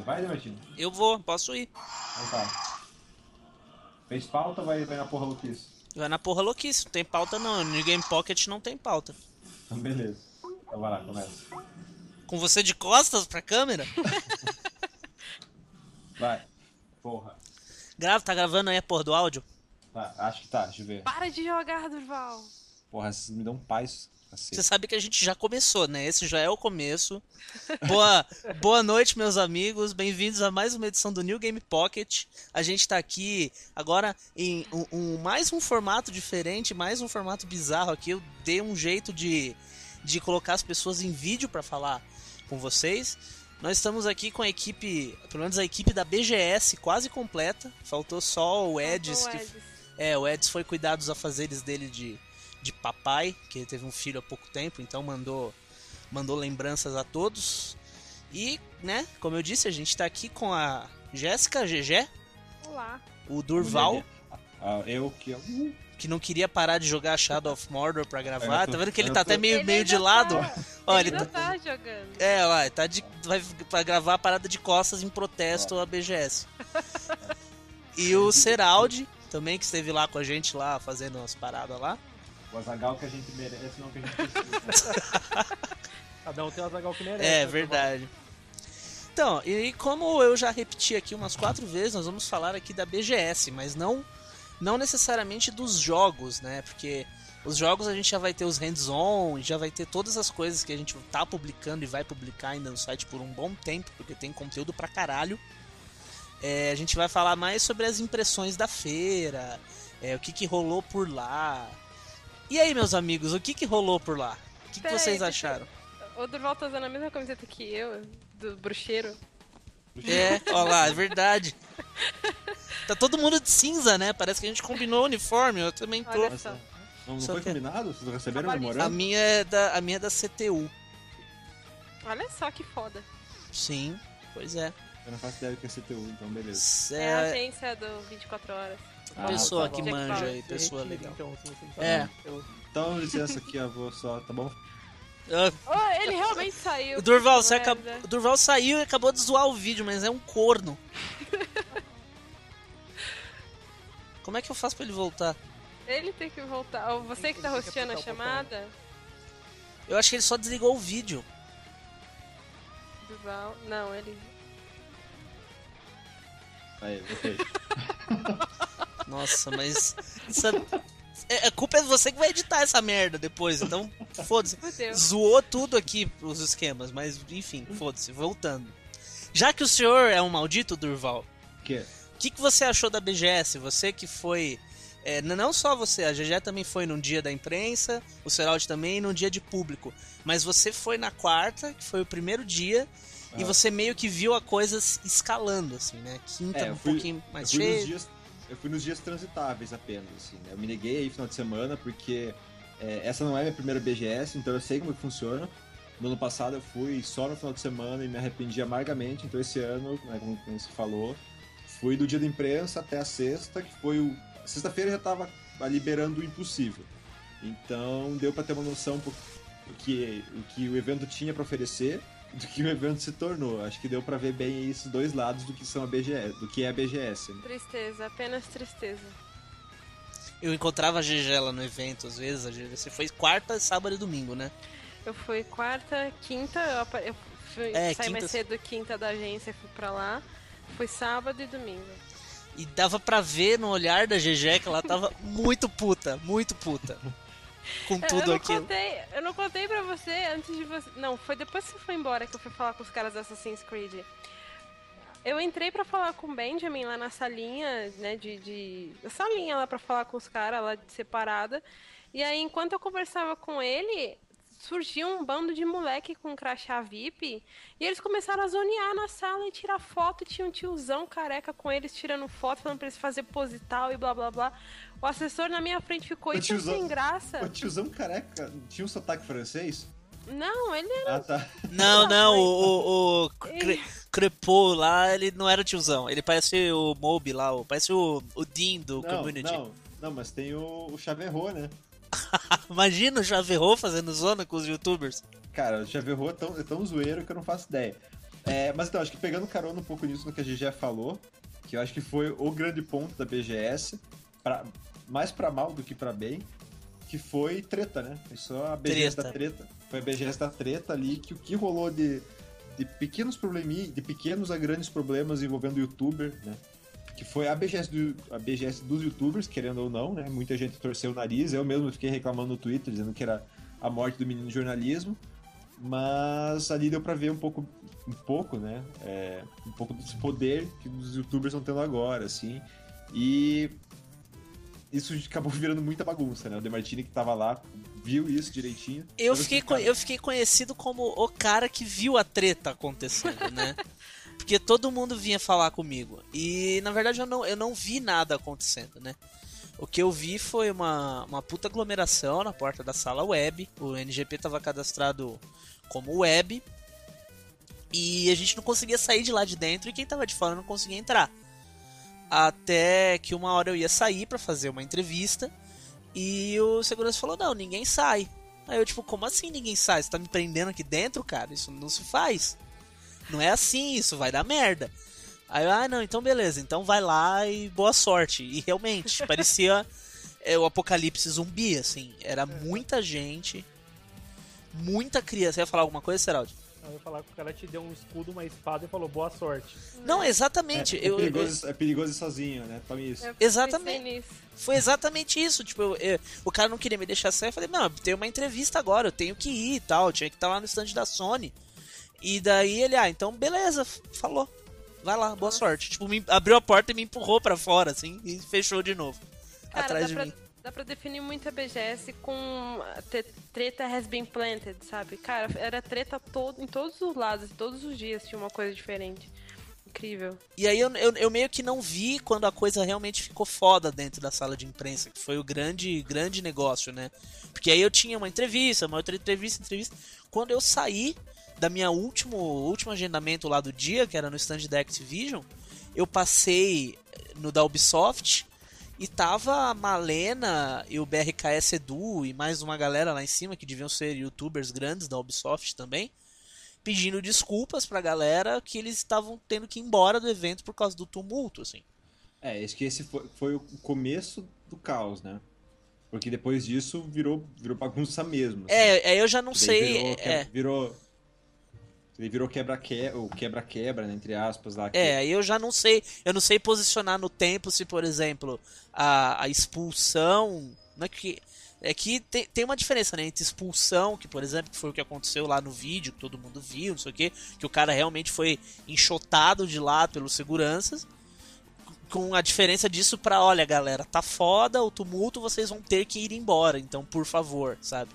Você vai, Demetino? Eu vou, posso ir. Então tá. Fez pauta ou vai, vai na porra louquice? Vai na porra louquice, não tem pauta não. No Game Pocket não tem pauta. Então beleza. Então vai lá, começa. Com você de costas pra câmera? Vai. Porra. Grava, tá gravando aí a porra do áudio? Tá, acho que tá, deixa eu ver. Para de jogar, Durval. Porra, vocês me dão paz. Você Cacete. sabe que a gente já começou, né? Esse já é o começo. Boa, boa noite, meus amigos. Bem-vindos a mais uma edição do New Game Pocket. A gente tá aqui agora em um, um- mais um formato diferente, mais um formato bizarro aqui. Eu dei um jeito de, de colocar as pessoas em vídeo pra falar com vocês. Nós estamos aqui com a equipe, pelo menos a equipe da BGS quase completa. Faltou só o Edis, que o Edis. é, o Eds foi cuidar dos afazeres dele de, de papai, que ele teve um filho há pouco tempo, então mandou, mandou lembranças a todos. E, né, como eu disse, a gente tá aqui com a Jéssica GG, Olá. o Durval, Ah, eu que. Uh, que não queria parar de jogar Shadow of Mordor pra gravar. Eu tô- Tá vendo que ele eu tá tô- até meio, Ele meio de lado? Tá, Olha, ele tá- tá jogando. É, lá, tá de, vai pra gravar a parada de costas em protesto à BGS. E o Seraldi, também, que esteve lá com a gente lá, fazendo umas paradas lá. O Azagal que a gente merece, não que a gente precisa. Cada um tem o Azagal que merece. É né, verdade. Então, e como eu já repeti aqui umas quatro vezes, nós vamos falar aqui da BGS, mas não não necessariamente dos jogos, né? Porque os jogos a gente já vai ter os hands-on, já vai ter todas as coisas que a gente tá publicando e vai publicar ainda no site por um bom tempo, porque tem conteúdo pra caralho. É, a gente vai falar mais sobre as impressões da feira, é, o que, que rolou por lá. E aí, meus amigos, o que, que rolou por lá? O que, que aí, vocês eu- acharam? O Durval tá usando a mesma camiseta que eu, do bruxeiro. É, ó lá, é verdade. Tá todo mundo de cinza, né? Parece que a gente combinou o uniforme, eu também tô. Olha só. Não, não Só foi que- combinado? Vocês receberam. A memorando? minha é da, a minha é da CTU. Olha só que foda. Sim, pois é. Eu não faço ideia do que é CTU, então beleza. É, a É agência do 24 horas. Ah, pessoa tá que manja aí, pessoa legal. Então, se você não É. eu- Então, licença aqui, eu vou só, tá bom? Oh, ele realmente saiu. o Durval, você merda. acabou, o Durval saiu e acabou de zoar o vídeo, mas é um corno. Como é que eu faço pra ele voltar? Ele tem que voltar. Ou você que tá rosteando a chamada, Eu acho que ele só desligou o vídeo. Durval. Não, ele. Aí, voltei. Nossa, mas. Isso é, a culpa é você que vai editar essa merda depois, então foda-se. Zoou tudo aqui os esquemas, mas enfim, foda-se, voltando. Já que o senhor é um maldito, Durval, O quê? o que, que você achou da BGS? Você que foi. é, não só você, a GG também foi num dia da imprensa, o Seraldi também num dia de público. Mas você foi na quarta, que foi o primeiro dia, e Ah. você meio que viu a coisa escalando, assim, né? Quinta É, um fui- pouquinho mais cheio. Eu fui nos dias transitáveis apenas assim né? eu me neguei aí final de semana porque é, essa não é minha primeira BGS então eu sei como funciona. No ano passado eu fui só no final de semana e me arrependi amargamente então esse ano né, como, como você falou fui do dia da imprensa até a sexta que foi o sexta-feira já tava liberando o impossível. Então deu pra ter uma noção do que o que o evento tinha pra oferecer do que o evento se tornou. Acho que deu pra ver bem esses dois lados do que são a BGS, do que é a BGS. né? Tristeza, apenas tristeza. Eu encontrava a GG lá no evento, às vezes. A você foi quarta, sábado e domingo, né? Eu fui quarta, quinta, eu, apa- eu fui, É, saí mais quinta- cedo quinta da agência, fui pra lá. Fui sábado e domingo. E dava pra ver no olhar da GG que ela tava muito puta, muito puta. Com eu tudo não aquilo. contei, eu não contei pra você antes de você. Não, foi depois que você foi embora que eu fui falar com os caras da Assassin's Creed. Eu entrei pra falar com o Benjamin lá na salinha, né, de, de... Na salinha lá pra falar com os caras lá de separada. E aí, enquanto eu conversava com ele, surgiu um bando de moleque com crachá VIP. E eles começaram a zonear na sala e tirar foto. Tinha um tiozão careca com eles tirando foto, falando pra eles fazer pose e blá blá blá. O assessor na minha frente ficou O hiper tiozão- sem graça. O tiozão careca tinha um sotaque francês? Não, ele era. Ah, tá. Não, não, o, o, o Ele- Cre- Crepô lá, ele não era tiozão. Ele parece o Moby lá, o- parece o, o Dean do Não, Community. não, não, mas tem o, o Chaverro, né? Imagina o Javerro fazendo zona com os youtubers. Cara, o Chaverro é tão, é tão zoeiro que eu não faço ideia. É, mas então, acho que pegando carona um pouco nisso no que a já falou, que eu acho que foi o grande ponto da BGS, pra, mais pra mal do que pra bem, que foi treta, né? Foi só a BGS Treta. da treta. Foi a BGS da treta ali, que o que rolou de, de pequenos probleminhas, de pequenos a grandes problemas envolvendo o youtuber, né? Que foi a BGS, do, a BGS dos youtubers, querendo ou não, né? Muita gente torceu o nariz, eu mesmo fiquei reclamando no Twitter, dizendo que era a morte do menino jornalismo. Mas ali deu pra ver um pouco, um pouco, né? É, um pouco desse poder que os youtubers estão tendo agora, assim. E isso acabou virando muita bagunça, né? O Demartini que tava lá viu isso direitinho. Eu fiquei, assim, cara, eu fiquei conhecido como o cara que viu a treta acontecendo, né? Porque todo mundo vinha falar comigo. E na verdade eu não, eu não vi nada acontecendo, né? O que eu vi foi uma, uma puta aglomeração na porta da sala web. O NGP tava cadastrado como web. E a gente não conseguia sair de lá de dentro e quem tava de fora não conseguia entrar. Até que uma hora eu ia sair pra fazer uma entrevista. E o segurança falou: Não, ninguém sai. Aí eu, tipo, como assim ninguém sai? Você tá me prendendo aqui dentro, cara? Isso não se faz. Não é assim, isso vai dar merda. Aí eu, ah, não, então beleza, então vai lá e boa sorte. E realmente, parecia é, o apocalipse zumbi, assim. Era muita gente, muita criança. Você ia falar alguma coisa, Seraldi? Eu ia falar que o cara te deu um escudo, uma espada e falou boa sorte. Não, exatamente. é, é eu, eu- perigoso, é perigoso ir sozinho, né? Tome isso. Eu Exatamente. Foi exatamente isso. Tipo, eu- eu- o cara não queria me deixar sair. Eu falei, não, tem uma entrevista agora, eu tenho que ir e tal. Eu tinha que estar lá no stand da Sony. E daí ele, ah, então beleza, falou. Vai lá, boa sorte. Tipo, me abriu a porta e me empurrou pra fora, assim, e fechou de novo. Cara, atrás de pra, mim. dá pra definir muito a BGS com treta has been planted, sabe? Cara, era treta todo, em todos os lados, todos os dias tinha uma coisa diferente. Incrível. E aí eu, eu, eu meio que não vi quando a coisa realmente ficou foda dentro da sala de imprensa, que foi o grande, grande negócio, né? Porque aí eu tinha uma entrevista, uma outra entrevista, entrevista. Quando eu saí da minha último, último agendamento lá do dia, que era no stand da Activision, eu passei no da Ubisoft e tava a Malena e o BRKS Edu e mais uma galera lá em cima que deviam ser youtubers grandes da Ubisoft também pedindo desculpas pra galera que eles estavam tendo que ir embora do evento por causa do tumulto, assim. É, acho que esse foi, foi o começo do caos, né? Porque depois disso virou, virou bagunça mesmo. assim. É, é, eu já não Daí sei. Virou, é, virou, ele virou quebra-quebra, quebra-quebra, né, entre aspas, lá. que- é, aí eu já não sei. Eu não sei posicionar no tempo se, por exemplo, a, a expulsão. Não é que. É que tem, tem uma diferença, né? Entre expulsão, que por exemplo, foi o que aconteceu lá no vídeo, que todo mundo viu, não sei o quê, que o cara realmente foi enxotado de lá pelos seguranças. Com a diferença disso pra, olha, galera, tá foda o tumulto, vocês vão ter que ir embora, então por favor, sabe?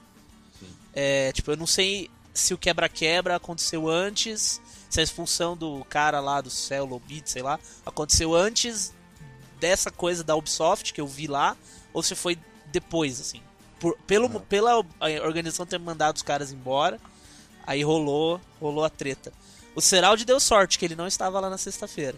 Sim. É, tipo, eu não sei se o quebra-quebra aconteceu antes, se a expulsão do cara lá do Cell Lobit, sei lá, aconteceu antes dessa coisa da Ubisoft que eu vi lá, ou se foi depois, assim. Por, pelo, Uhum. Pela organização ter mandado os caras embora, aí rolou, rolou a treta. O Seraldi deu sorte, que ele não estava lá na sexta-feira.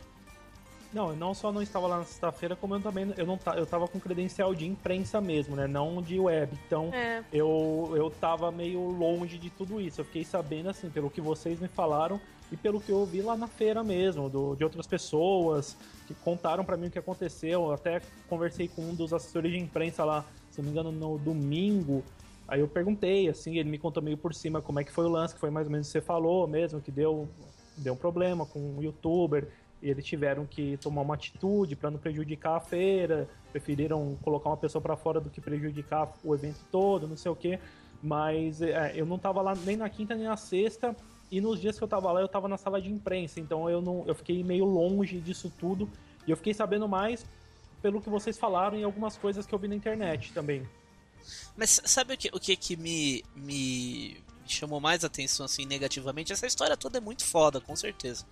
Não, eu não só não estava lá na sexta-feira, como eu também eu não eu tava com credencial de imprensa mesmo, né? Não de web. Então É. eu, eu tava meio longe de tudo isso. Eu fiquei sabendo, assim, pelo que vocês me falaram e pelo que eu ouvi lá na feira mesmo, do, de outras pessoas que contaram pra mim o que aconteceu. Eu até conversei com um dos assessores de imprensa lá, se não me engano, no domingo. Aí eu perguntei, assim, ele me contou meio por cima como é que foi o lance, que foi mais ou menos o que você falou mesmo, que deu, deu um problema com um youtuber. Eles tiveram que tomar uma atitude para não prejudicar a feira, preferiram colocar uma pessoa para fora do que prejudicar o evento todo, não sei o quê. Mas é, eu não tava lá nem na quinta nem na sexta, e nos dias que eu tava lá eu tava na sala de imprensa, então eu não eu fiquei meio longe disso tudo, e eu fiquei sabendo mais pelo que vocês falaram e algumas coisas que eu vi na internet também. Mas sabe o que, o que, que me, me chamou mais atenção, assim, negativamente? Essa história toda é muito foda, com certeza.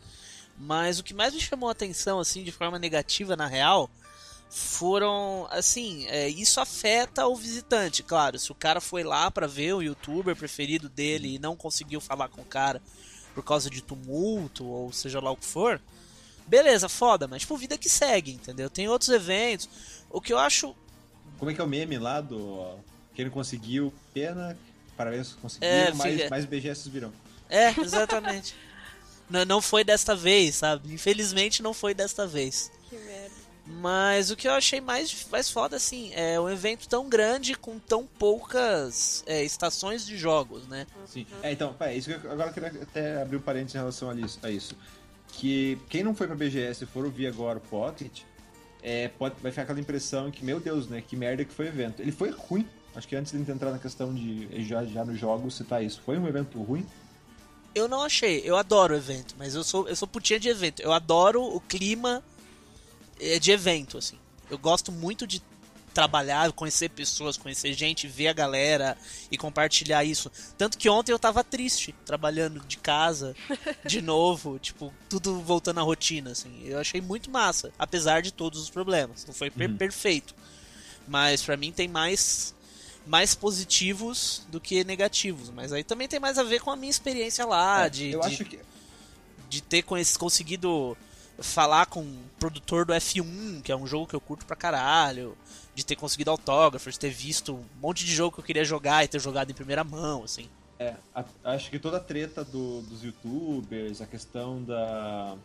Mas o que mais me chamou a atenção, assim, de forma negativa, na real, foram, assim, é, isso afeta o visitante, claro. Se o cara foi lá pra ver o youtuber preferido dele e não conseguiu falar com o cara por causa de tumulto, ou seja lá o que for, beleza, foda, mas, tipo, vida que segue, entendeu? Tem outros eventos. O que eu acho Como é que é o meme lá do. Quem não conseguiu, pena, parabéns, conseguiram, É, mais, mais BGS virão. É, exatamente. Não, não foi desta vez, sabe? Infelizmente não foi desta vez. Que merda. Mas o que eu achei mais, mais foda, assim, é um evento tão grande com tão poucas é, estações de jogos, né? Sim. É, então, pera, isso que eu, agora eu queria até abrir um parênteses em relação a isso, a isso. Que quem não foi pra BGS e for ouvir agora o Pocket, é, pode, vai ficar aquela impressão que, meu Deus, né? Que merda que foi o evento. Ele foi ruim. Acho que antes de entrar na questão de já, já nos jogos citar isso, foi um evento ruim. Eu não achei, eu adoro o evento, mas eu sou, eu sou putinha de evento. Eu adoro o clima é, de evento, assim. Eu gosto muito de trabalhar, conhecer pessoas, conhecer gente, ver a galera e compartilhar isso. Tanto que ontem eu tava triste, trabalhando de casa, de novo, tipo, tudo voltando à rotina, assim. Eu achei muito massa, apesar de todos os problemas. Não foi per Uhum. perfeito. Mas pra mim tem mais mais positivos do que negativos, mas aí também tem mais a ver com a minha experiência lá, É, de, eu de, acho que. de ter conseguido falar com o produtor do F1, que é um jogo que eu curto pra caralho, de ter conseguido autógrafos, de ter visto um monte de jogo que eu queria jogar e ter jogado em primeira mão, assim. É, a- acho que toda a treta do- dos youtubers, a questão da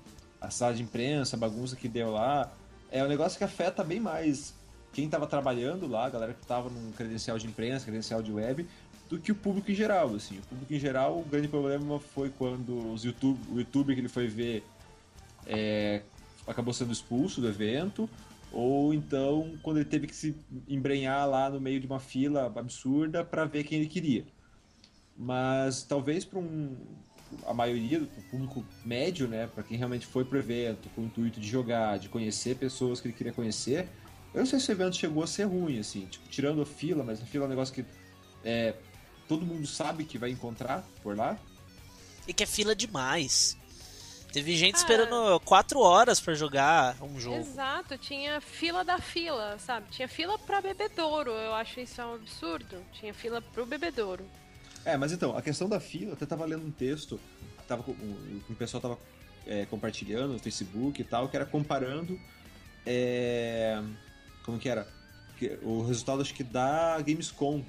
a sala de imprensa, a bagunça que deu lá, é um negócio que afeta bem mais quem estava trabalhando lá, a galera que estava num credencial de imprensa, credencial de web, do que o público em geral, assim. O público em geral, o grande problema foi quando os YouTube, o youtuber que ele foi ver é, acabou sendo expulso do evento, ou então quando ele teve que se embrenhar lá no meio de uma fila absurda para ver quem ele queria. Mas talvez para um, a maioria do público médio, né, para quem realmente foi pro evento com o intuito de jogar, de conhecer pessoas que ele queria conhecer, eu não sei se o evento chegou a ser ruim, assim, tipo, tirando a fila, mas a fila é um negócio que é, todo mundo sabe que vai encontrar por lá. E que é fila demais. Teve gente Ah. esperando quatro horas pra jogar um jogo. Exato, tinha fila da fila, sabe? Tinha fila pra bebedouro, eu acho isso um absurdo. Tinha fila pro bebedouro. É, mas então, a questão da fila, eu até tava lendo um texto que tava, com- o, o pessoal tava é, compartilhando no Facebook e tal, que era comparando. é, como que era? O resultado acho que da Gamescom.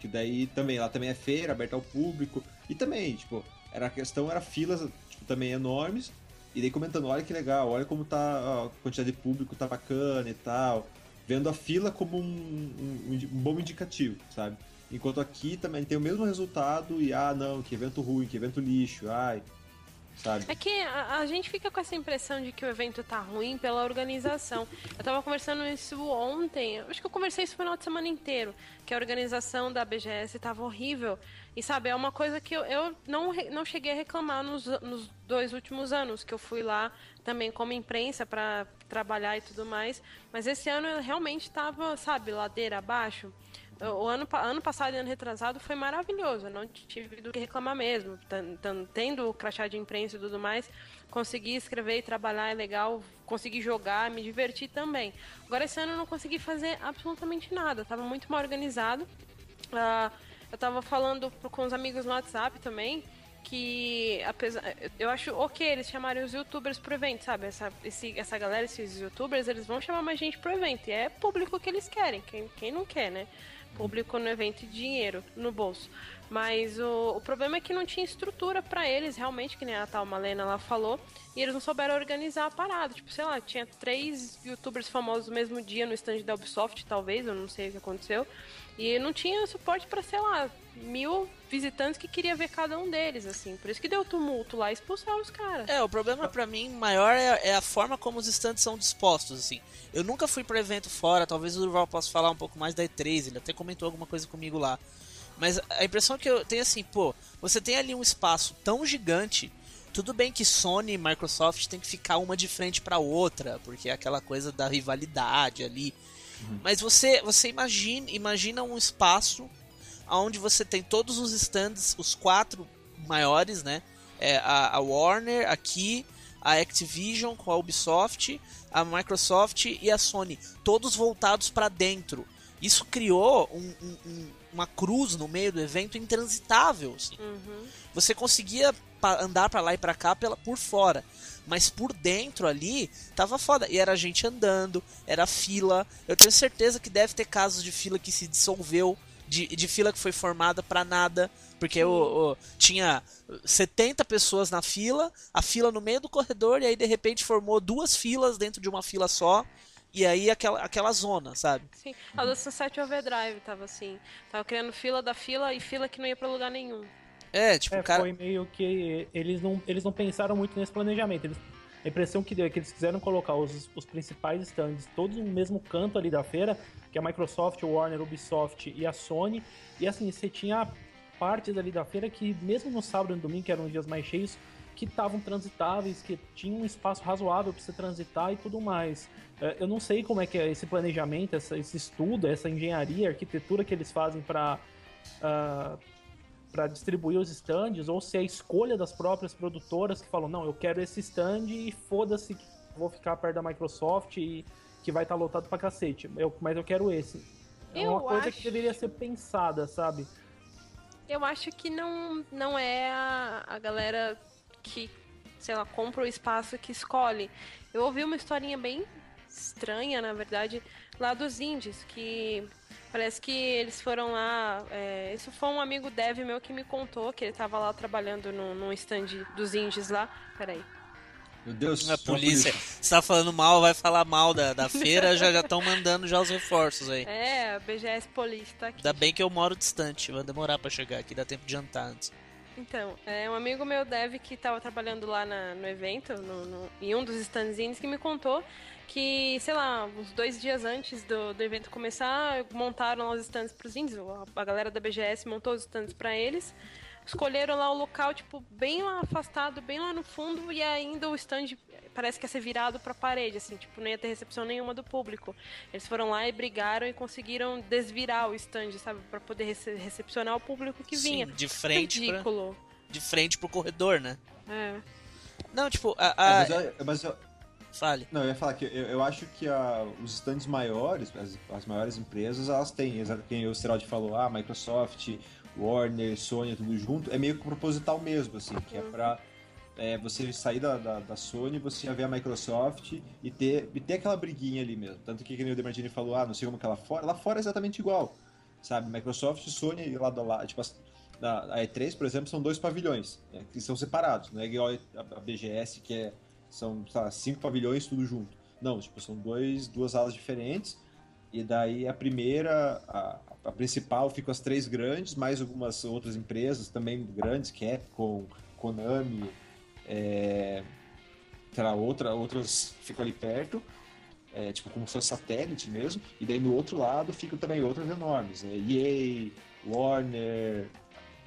Que daí também, lá também é feira, aberta ao público. E também, tipo, era a questão, era filas tipo, também enormes. E daí comentando, olha que legal, olha como tá a quantidade de público tá bacana e tal. Vendo a fila como um, um- um bom indicativo, sabe? Enquanto aqui também tem o mesmo resultado e, ah, não, que evento ruim, que evento lixo, ai, sabe? É que a, a gente fica com essa impressão de que o evento tá ruim pela organização. Eu tava conversando isso ontem, acho que eu conversei isso no final de semana inteiro, que a organização da BGS tava horrível. E sabe, é uma coisa que eu, eu não, não cheguei a reclamar nos, nos dois últimos anos, que eu fui lá também como imprensa para trabalhar e tudo mais. Mas esse ano eu realmente tava, sabe, ladeira abaixo. O ano, ano passado e ano retrasado foi maravilhoso, eu não tive do que reclamar mesmo. Tendo o crachá de imprensa e tudo mais, consegui escrever e trabalhar é legal, consegui jogar, me divertir também. Agora esse ano eu não consegui fazer absolutamente nada, tava muito mal organizado. Ah, eu tava falando com os amigos no WhatsApp também que apesar eu acho ok eles chamarem os youtubers pro evento, sabe? Essa, esse, essa galera, esses youtubers, eles vão chamar mais gente pro evento. E é público que eles querem, quem, quem não quer, né? Público no evento e dinheiro no bolso. Mas o, o problema é que não tinha estrutura pra eles, realmente, que nem a tal Malena lá falou, e eles não souberam organizar a parada. Tipo, sei lá, tinha três youtubers famosos no mesmo dia no stand da Ubisoft, talvez, eu não sei o que aconteceu. E não tinha suporte pra, sei lá, mil visitantes que queria ver cada um deles, assim. Por isso que deu tumulto lá e expulsaram os caras. É, o problema pra mim maior é, é a forma como os stands são dispostos, assim. Eu nunca fui pra evento fora, talvez o Durval possa falar um pouco mais da E3, ele até comentou alguma coisa comigo lá. Mas a impressão que eu tenho é assim, pô, você tem ali um espaço tão gigante, tudo bem que Sony e Microsoft tem que ficar uma de frente pra outra, porque é aquela coisa da rivalidade ali. Mas você, você imagina, imagina um espaço onde você tem todos os stands, os quatro maiores, né? É, a, a Warner aqui, a Activision com a Ubisoft, a Microsoft e a Sony, todos voltados para dentro. Isso criou um- um- um- uma cruz no meio do evento intransitável. assim. Uhum. Você conseguia andar pra lá e pra cá pela, por fora. Mas por dentro ali, tava foda. E era gente andando, era fila. Eu tenho certeza que deve ter casos de fila que se dissolveu de, de fila que foi formada para nada, porque o, o, tinha 70 pessoas na fila, a fila no meio do corredor, e aí de repente formou duas filas dentro de uma fila só. E aí aquela, aquela zona, sabe? Sim. A do Sunset Overdrive tava assim. Tava criando fila da fila e fila que não ia pra lugar nenhum. É, tipo, É, cara. foi meio que eles não, eles não pensaram muito nesse planejamento. Eles, a impressão que deu é que eles quiseram colocar os, os principais stands todos no mesmo canto ali da feira, que é a Microsoft, o Warner, Ubisoft e a Sony. E assim, você tinha partes ali da feira que, mesmo no sábado e no domingo, que eram dias mais cheios, que estavam transitáveis, que tinham um espaço razoável para você transitar e tudo mais. É, Eu não sei como é que é esse planejamento, esse estudo, essa engenharia, arquitetura que eles fazem para para distribuir os stands, ou se é a escolha das próprias produtoras que falam, não, eu quero esse stand e foda-se que vou ficar perto da Microsoft e que vai estar lotado pra cacete. Eu, mas eu quero esse. É Eu uma coisa acho- que deveria ser pensada, sabe? Eu acho que não, não é a, a galera que, sei lá, compra o espaço que escolhe. Eu ouvi uma historinha bem estranha, na verdade, lá dos indies, que parece que eles foram lá. é, isso foi um amigo dev meu que me contou que ele tava lá trabalhando no, num stand dos indies lá. Peraí. Meu Deus, A polícia, você tá falando mal, vai falar mal da, da feira, já já estão mandando já os reforços aí. É, a BGS Police tá aqui. Ainda bem que eu moro distante, vai demorar pra chegar aqui, dá tempo de jantar antes. Então, é um amigo meu dev que estava trabalhando lá na- no evento, no- no- em um dos standzinhos, que me contou que, sei lá, uns dois dias antes do, do evento começar, montaram lá os stands pros índios. A, galera da BGS montou os stands para eles. Escolheram lá o local, tipo, bem lá afastado, bem lá no fundo, e ainda o stand parece que ia ser virado pra parede, assim, tipo, não ia ter recepção nenhuma do público. Eles foram lá e brigaram e conseguiram desvirar o stand, sabe, Pra poder rece- recepcionar o público que vinha. Sim, de frente, pra, Ridículo. de frente pro corredor, né? É. Não, tipo, a. É, a- mas, eu, mas eu- Fale. não, eu ia falar que eu, eu acho que a- os stands maiores, as, as maiores empresas, elas têm, quem o Seraldi falou, ah, Microsoft, Warner, Sony, tudo junto, é meio que proposital mesmo, assim, que é pra é, você sair da, da, da Sony, você ver a Microsoft e ter, e ter aquela briguinha ali mesmo. Tanto que, nem o Demartini falou, ah, não sei como que é lá fora, lá fora é exatamente igual, sabe? Microsoft e Sony lado a lado, tipo, na, a E3, por exemplo, são dois pavilhões, né, que são separados, não é igual a, a BGS, que é, são lá, cinco pavilhões tudo junto. Não, tipo, são dois, duas alas diferentes, e daí a primeira, a, a principal, ficam as três grandes, mais algumas outras empresas também grandes, Capcom, Konami, é, outra, outras ficam ali perto, é, tipo como se fosse satélite mesmo, e daí no outro lado ficam também outras enormes, né? EA, Warner,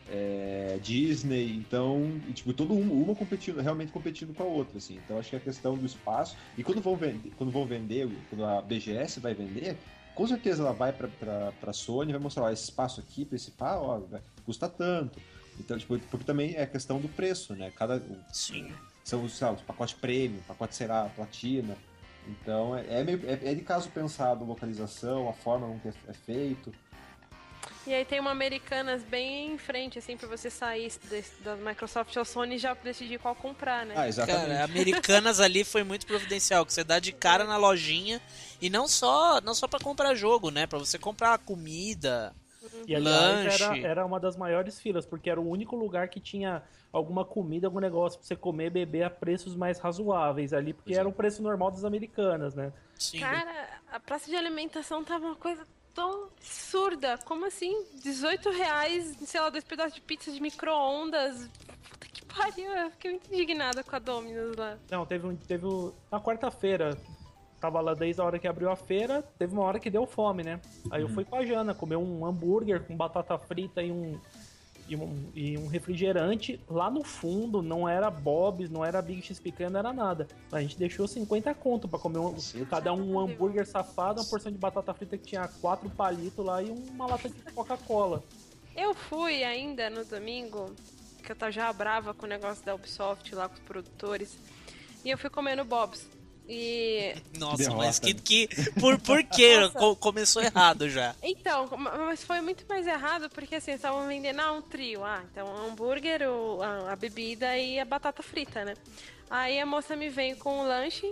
é, Disney, então, e, tipo, todo um, uma competindo, realmente competindo com a outra, assim. Então acho que a questão do espaço, e quando vão vender, quando vão vender, quando a BGS vai vender, com certeza ela vai pra, pra Sony, vai mostrar, ó, esse espaço aqui principal, ó, vai, custa tanto. Então, tipo, porque também é questão do preço, né? Cada, Sim. são os, lá, os pacotes premium, pacote, sei lá, platina. Então, é, é, meio, é, é de caso pensado localização, a forma como é, é feito. E aí tem uma Americanas bem em frente, assim, pra você sair desse- da Microsoft ou Sony e já decidir qual comprar, né? Ah, exatamente. Cara, Americanas ali foi muito providencial, que você dá de cara na lojinha e não só, não só para comprar jogo, né? Pra você comprar comida. E aliás, Lanche. era, era uma das maiores filas, porque era o único lugar que tinha alguma comida, algum negócio pra você comer e beber a preços mais razoáveis ali, porque Pois é. era o preço normal das americanas, né? Sim. Cara, a praça de alimentação tava uma coisa tão absurda. Como assim? 18 reais, sei lá, dois pedaços de pizza de micro-ondas. Puta que pariu, eu fiquei muito indignada com a Domino's lá. Não, teve um. Teve um- na quarta-feira. Tava lá desde a hora que abriu a feira, teve uma hora que deu fome, né? Aí eu fui com a Jana comer um hambúrguer com batata frita e um, e um, e um refrigerante. Lá no fundo não era Bob's, não era Big X Picanha, não era nada. A gente deixou 50 conto pra comer um, cada um hambúrguer safado, uma porção de batata frita que tinha quatro palitos lá e uma lata de Coca-Cola. Eu fui ainda no domingo, que eu tava já brava com o negócio da Ubisoft lá com os produtores. E eu fui comer no Bob's. E. Nossa, Derrota, mas que, né? que por por. Co- começou errado já. Então, mas foi muito mais errado porque assim, estavam vendendo ah, um trio. Ah, então o hambúrguer, o- a, a bebida e a batata frita, né? Aí a moça me veio com o lanche,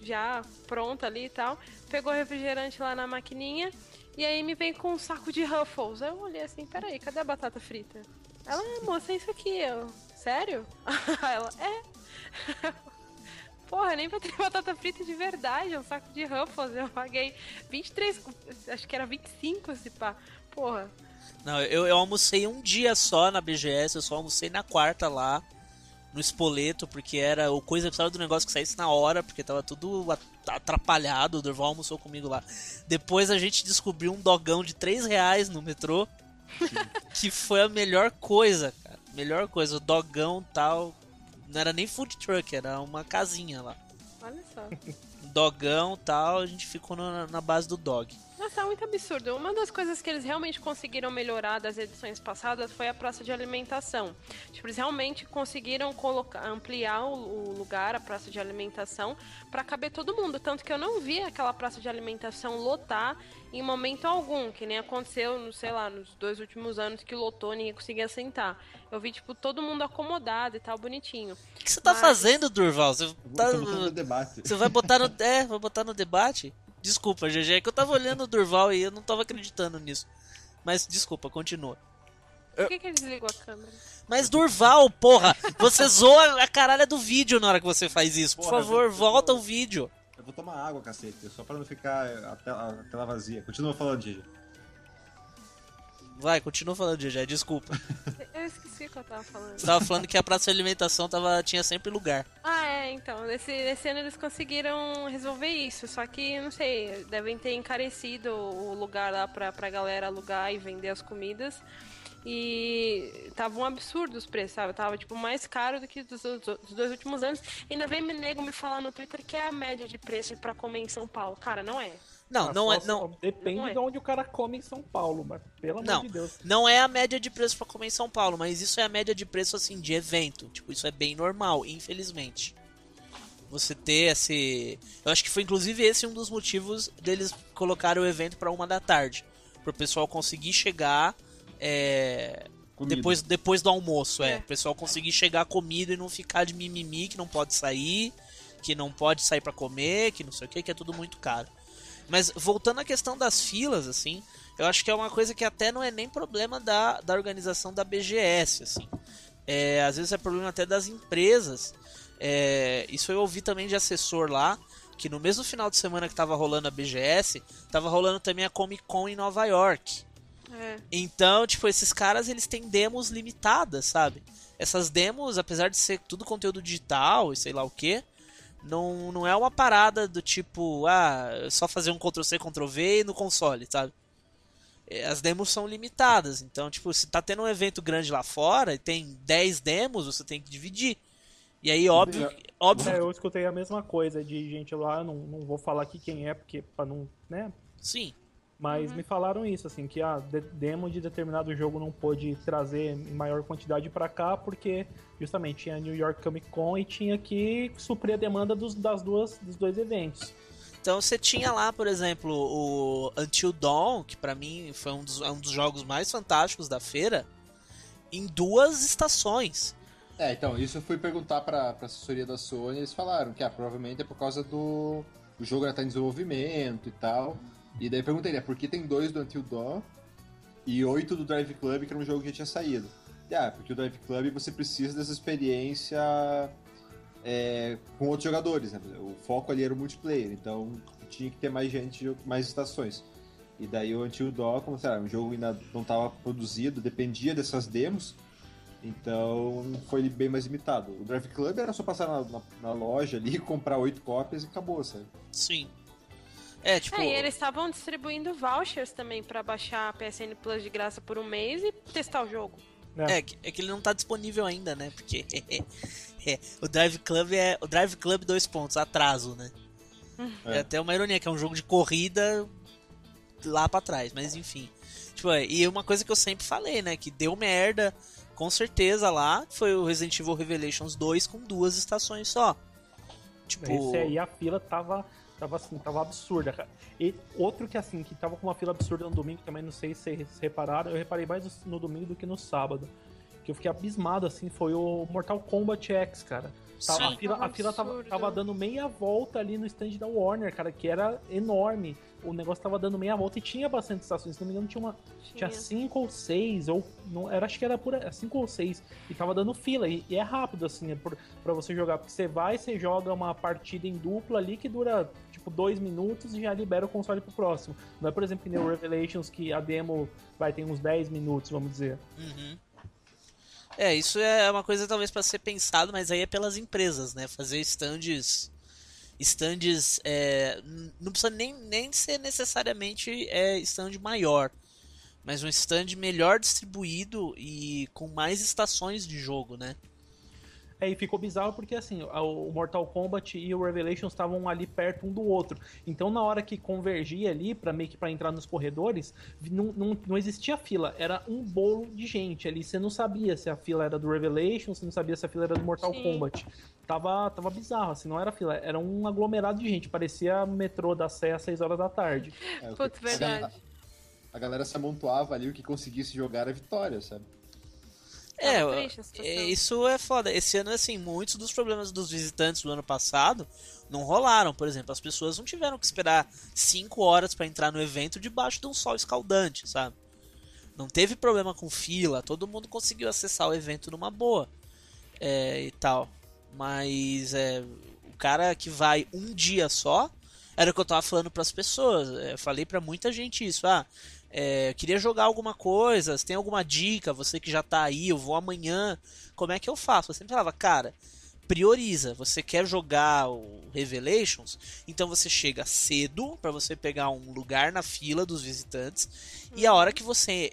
já pronto ali e tal. Pegou o refrigerante lá na maquininha. E aí me vem com um saco de Ruffles. Eu olhei assim, peraí, cadê a batata frita? Ela, é, moça, é isso aqui. Eu, sério? ela, é. Porra, nem pra ter batata frita de verdade, é um saco de Ruffles. Eu paguei 23, acho que era 25 esse pá. Porra. Não, eu, eu almocei um dia só na BGS, eu só almocei na quarta lá, no Espoleto, porque era o coisa precisava do negócio que saísse na hora, porque tava tudo atrapalhado, o Durval almoçou comigo lá. Depois a gente descobriu um dogão de 3 reais no metrô, que foi a melhor coisa, cara. Melhor coisa, o dogão tal. Não era nem food truck, era uma casinha lá. Olha só. Dogão tal, a gente ficou na, na base do dog. É muito absurdo. Uma das coisas que eles realmente conseguiram melhorar das edições passadas foi a praça de alimentação. Tipo, eles realmente conseguiram colocar, ampliar o, o lugar, a praça de alimentação, para caber todo mundo. Tanto que eu não vi aquela praça de alimentação lotar em momento algum, que nem aconteceu, no, sei lá, nos dois últimos anos que lotou, ninguém conseguia sentar. Eu vi, tipo, todo mundo acomodado e tal, bonitinho. O que você tá Mas... fazendo, Durval? Você, tá... no debate. você vai botar no. É, vai botar no debate? Desculpa, GG, é que eu tava olhando o Durval e eu não tava acreditando nisso. Mas desculpa, continua. Por que, que ele desligou a câmera? Mas Durval, porra, você zoa a caralha do vídeo na hora que você faz isso. Por porra, favor, volta o vídeo. Eu vou tomar água, cacete, só pra não ficar a tela, a tela vazia. Continua falando, Gigi. Vai, continua falando, GG, desculpa. Eu esqueci o que eu tava falando. Você tava falando que a praça de alimentação tava, tinha sempre lugar. Ah, é, então. Nesse, nesse ano eles conseguiram resolver isso. Só que, não sei, devem ter encarecido o lugar lá pra, pra galera alugar e vender as comidas. E tava um absurdo os preços, sabe? Tava tipo mais caro do que dos, dos dois últimos anos. E ainda vem me nego me falar no Twitter que é a média de preço para comer em São Paulo. Cara, não é. Não, ah, não é. Não, depende não é. de onde o cara come em São Paulo, mas pelo não, amor de Deus. Não é a média de preço para comer em São Paulo, mas isso é a média de preço assim de evento. Tipo, isso é bem normal, infelizmente. Você ter esse. Eu acho que foi inclusive esse um dos motivos deles colocarem o evento para uma da tarde. Pro pessoal conseguir chegar. É... Depois, depois do almoço, é. é. O pessoal conseguir chegar comido e não ficar de mimimi, que não pode sair, que não pode sair para comer, que não sei o que, que é tudo muito caro. Mas voltando à questão das filas, assim, eu acho que é uma coisa que até não é nem problema da, da organização da BGS, assim. É, às vezes é problema até das empresas. É, isso eu ouvi também de assessor lá, que no mesmo final de semana que estava rolando a BGS, estava rolando também a Comic Con em Nova York. É. Então, tipo, esses caras eles têm demos limitadas, sabe? Essas demos, apesar de ser tudo conteúdo digital e sei lá o que, não, não é uma parada do tipo, ah, só fazer um Ctrl-C, Ctrl-V no console, sabe? É, as demos são limitadas, então, tipo, se tá tendo um evento grande lá fora e tem 10 demos, você tem que dividir. E aí, óbvio. É, óbvio... É, eu escutei a mesma coisa de gente lá, não, não vou falar aqui quem é, porque pra não. né? Sim. Mas uhum. me falaram isso, assim, que a demo de determinado jogo não pôde trazer em maior quantidade para cá, porque justamente tinha New York Comic Con e tinha que suprir a demanda dos, das duas, dos dois eventos. Então você tinha lá, por exemplo, o Until Dawn, que para mim foi um dos, é um dos jogos mais fantásticos da feira, em duas estações. É, então, isso eu fui perguntar pra, pra assessoria da Sony, eles falaram que ah, provavelmente é por causa do. O jogo já tá em desenvolvimento e tal. E daí perguntei, né, por que tem dois do Until Dawn e oito do Drive Club, que era um jogo que já tinha saído? E, ah, porque o Drive Club você precisa dessa experiência é, com outros jogadores, né? O foco ali era o multiplayer, então tinha que ter mais gente, mais estações. E daí o Until Dawn, como sabe, o jogo ainda não estava produzido, dependia dessas demos, então foi bem mais limitado. O Drive Club era só passar na, na, na loja ali, comprar oito cópias e acabou, sabe? Sim. É, tipo. É, e eles estavam distribuindo vouchers também para baixar a PSN Plus de graça por um mês e testar o jogo. É, é, é que ele não tá disponível ainda, né? Porque é, o Drive Club é. O Drive Club dois pontos, atraso, né? É. é até uma ironia, que é um jogo de corrida lá para trás, mas enfim. Tipo, é, e uma coisa que eu sempre falei, né? Que deu merda, com certeza lá, foi o Resident Evil Revelations 2 com duas estações só. Tipo. Esse aí a fila tava Tava assim, tava absurda, cara. E outro que assim, que tava com uma fila absurda no domingo, também não sei se vocês repararam, eu reparei mais no domingo do que no sábado. Que eu fiquei abismado, assim, foi o Mortal Kombat X, cara. Tava, Sim. a fila, a fila tava, tava dando meia volta ali no stand da Warner, cara, que era enorme. O negócio tava dando meia volta e tinha bastante estações. Se não me engano, tinha uma. Tinha Tinha. cinco ou seis, ou. Não, era, acho que era por aí, cinco ou seis. E tava dando fila. E, e é rápido, assim, é por, pra você jogar. Porque você vai, você joga uma partida em dupla ali que dura tipo dois minutos e já libera o console pro próximo. Não é, por exemplo, que nem o Revelations, que a demo vai ter uns 10 minutos, vamos dizer. Uhum. É, isso é uma coisa talvez para ser pensado, mas aí é pelas empresas, né? Fazer stands. Stands. é, não precisa nem, nem ser necessariamente é, stand maior. Mas um stand melhor distribuído e com mais estações de jogo, né? É, e ficou bizarro porque assim, a- o Mortal Kombat e o Revelations estavam ali perto um do outro. Então na hora que convergia ali para meio que para entrar nos corredores, não, não, não existia fila, era um bolo de gente ali. Você não sabia se a fila era do Revelations, você não sabia se a fila era do Mortal Sim. Kombat. Tava, tava bizarro, assim, não era fila, era um aglomerado de gente, parecia metrô da Sé às 6 horas da tarde. É, Putz, que- verdade. A galera se amontoava ali, o que conseguisse jogar era vitória, sabe? É, é, isso é foda. Esse ano, assim, muitos dos problemas dos visitantes do ano passado não rolaram. Por exemplo, as pessoas não tiveram que esperar 5 horas pra entrar no evento debaixo de um sol escaldante, sabe? Não teve problema com fila, todo mundo conseguiu acessar o evento numa boa é, e tal. Mas é, o cara que vai um dia só, era o que eu tava falando pras pessoas. é, Eu falei pra muita gente isso. Ah, é, eu queria jogar alguma coisa, você tem alguma dica, você que já tá aí, eu vou amanhã, como é que eu faço? Eu sempre falava, cara, prioriza, você quer jogar o Revelations, então você chega cedo pra você pegar um lugar na fila dos visitantes e a hora que você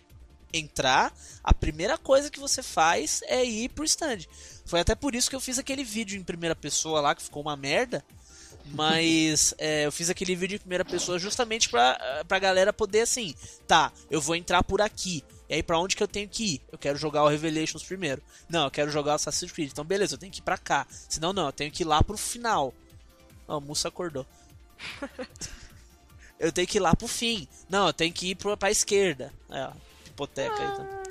entrar, a primeira coisa que você faz é ir pro stand. Foi até por isso que eu fiz aquele vídeo em primeira pessoa lá, que ficou uma merda. Mas é, eu fiz aquele vídeo em primeira pessoa justamente pra, pra galera poder assim, tá, eu vou entrar por aqui. E aí pra onde que eu tenho que ir? Eu quero jogar o Revelations primeiro. Não, eu quero jogar o Assassin's Creed. Então beleza, eu tenho que ir pra cá. Senão não, eu tenho que ir lá pro final. Ó, o Mussa acordou. eu tenho que ir lá pro fim. Não, eu tenho que ir pro, pra esquerda. É, ó, hipoteca aí. Então.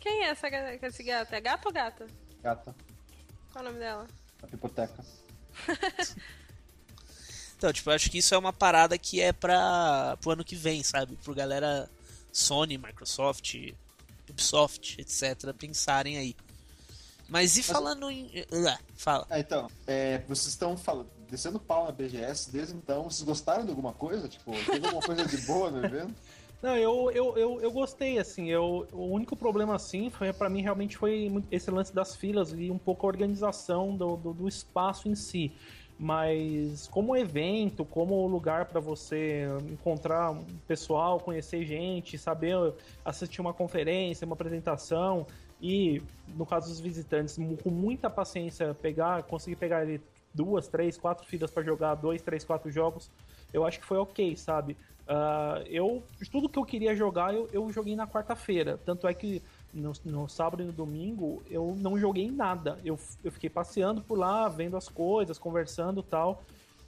Quem é essa esse gato? É gato ou gata? Gata, Qual o nome dela? a hipoteca. Então, tipo, eu acho que isso é uma parada que é pra, pro ano que vem, sabe? Pro galera Sony, Microsoft, Ubisoft, etc. pensarem aí. Mas e falando em. Uh, fala. Ah, então, é, vocês estão falando, descendo pau na BGS desde então, vocês gostaram de alguma coisa? Tipo, teve alguma coisa de boa no evento? Não, eu, eu, eu, eu gostei, assim, eu, o único problema, assim, foi para mim realmente foi esse lance das filas e um pouco a organização do, do, do espaço em si. Mas como evento, como lugar para você encontrar pessoal, conhecer gente, saber assistir uma conferência, uma apresentação e, no caso dos visitantes, com muita paciência pegar, conseguir pegar ali duas, três, quatro filas para jogar dois, três, quatro jogos, eu acho que foi ok, sabe? Ah, eu tudo que eu queria jogar eu, eu joguei na quarta-feira tanto é que no, no sábado e no domingo eu não joguei nada eu, eu fiquei passeando por lá vendo as coisas conversando tal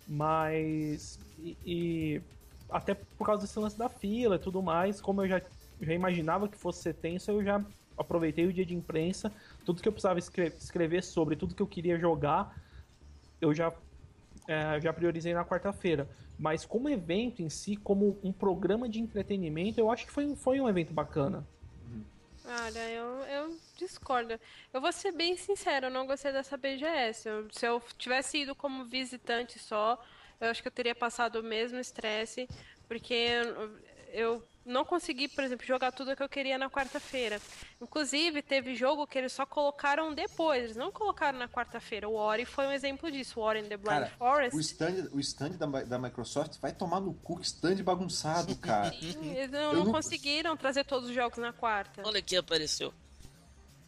mas e, e até por causa desse lance da fila e tudo mais como eu já, já imaginava que fosse ser tenso eu já aproveitei o dia de imprensa tudo que eu precisava escre- escrever sobre tudo que eu queria jogar eu já é, já priorizei na quarta-feira. Mas como evento em si, como um programa de entretenimento, eu acho que foi, foi um evento bacana. Olha, eu, eu discordo. Eu vou ser bem sincera, eu não gostei dessa BGS. Eu- se eu tivesse ido como visitante só, eu acho que eu teria passado o mesmo estresse, porque eu não consegui, por exemplo, jogar tudo que eu queria na quarta-feira. Inclusive, teve jogo que eles só colocaram depois, eles não colocaram na quarta-feira. O Ori foi um exemplo disso, o Ori in the Blind Cara, Forest. O stand, o stand da, da Microsoft vai tomar no cu, que stand bagunçado, cara. Eles não, Eu não não- conseguiram trazer todos os jogos na quarta. Olha aqui, apareceu.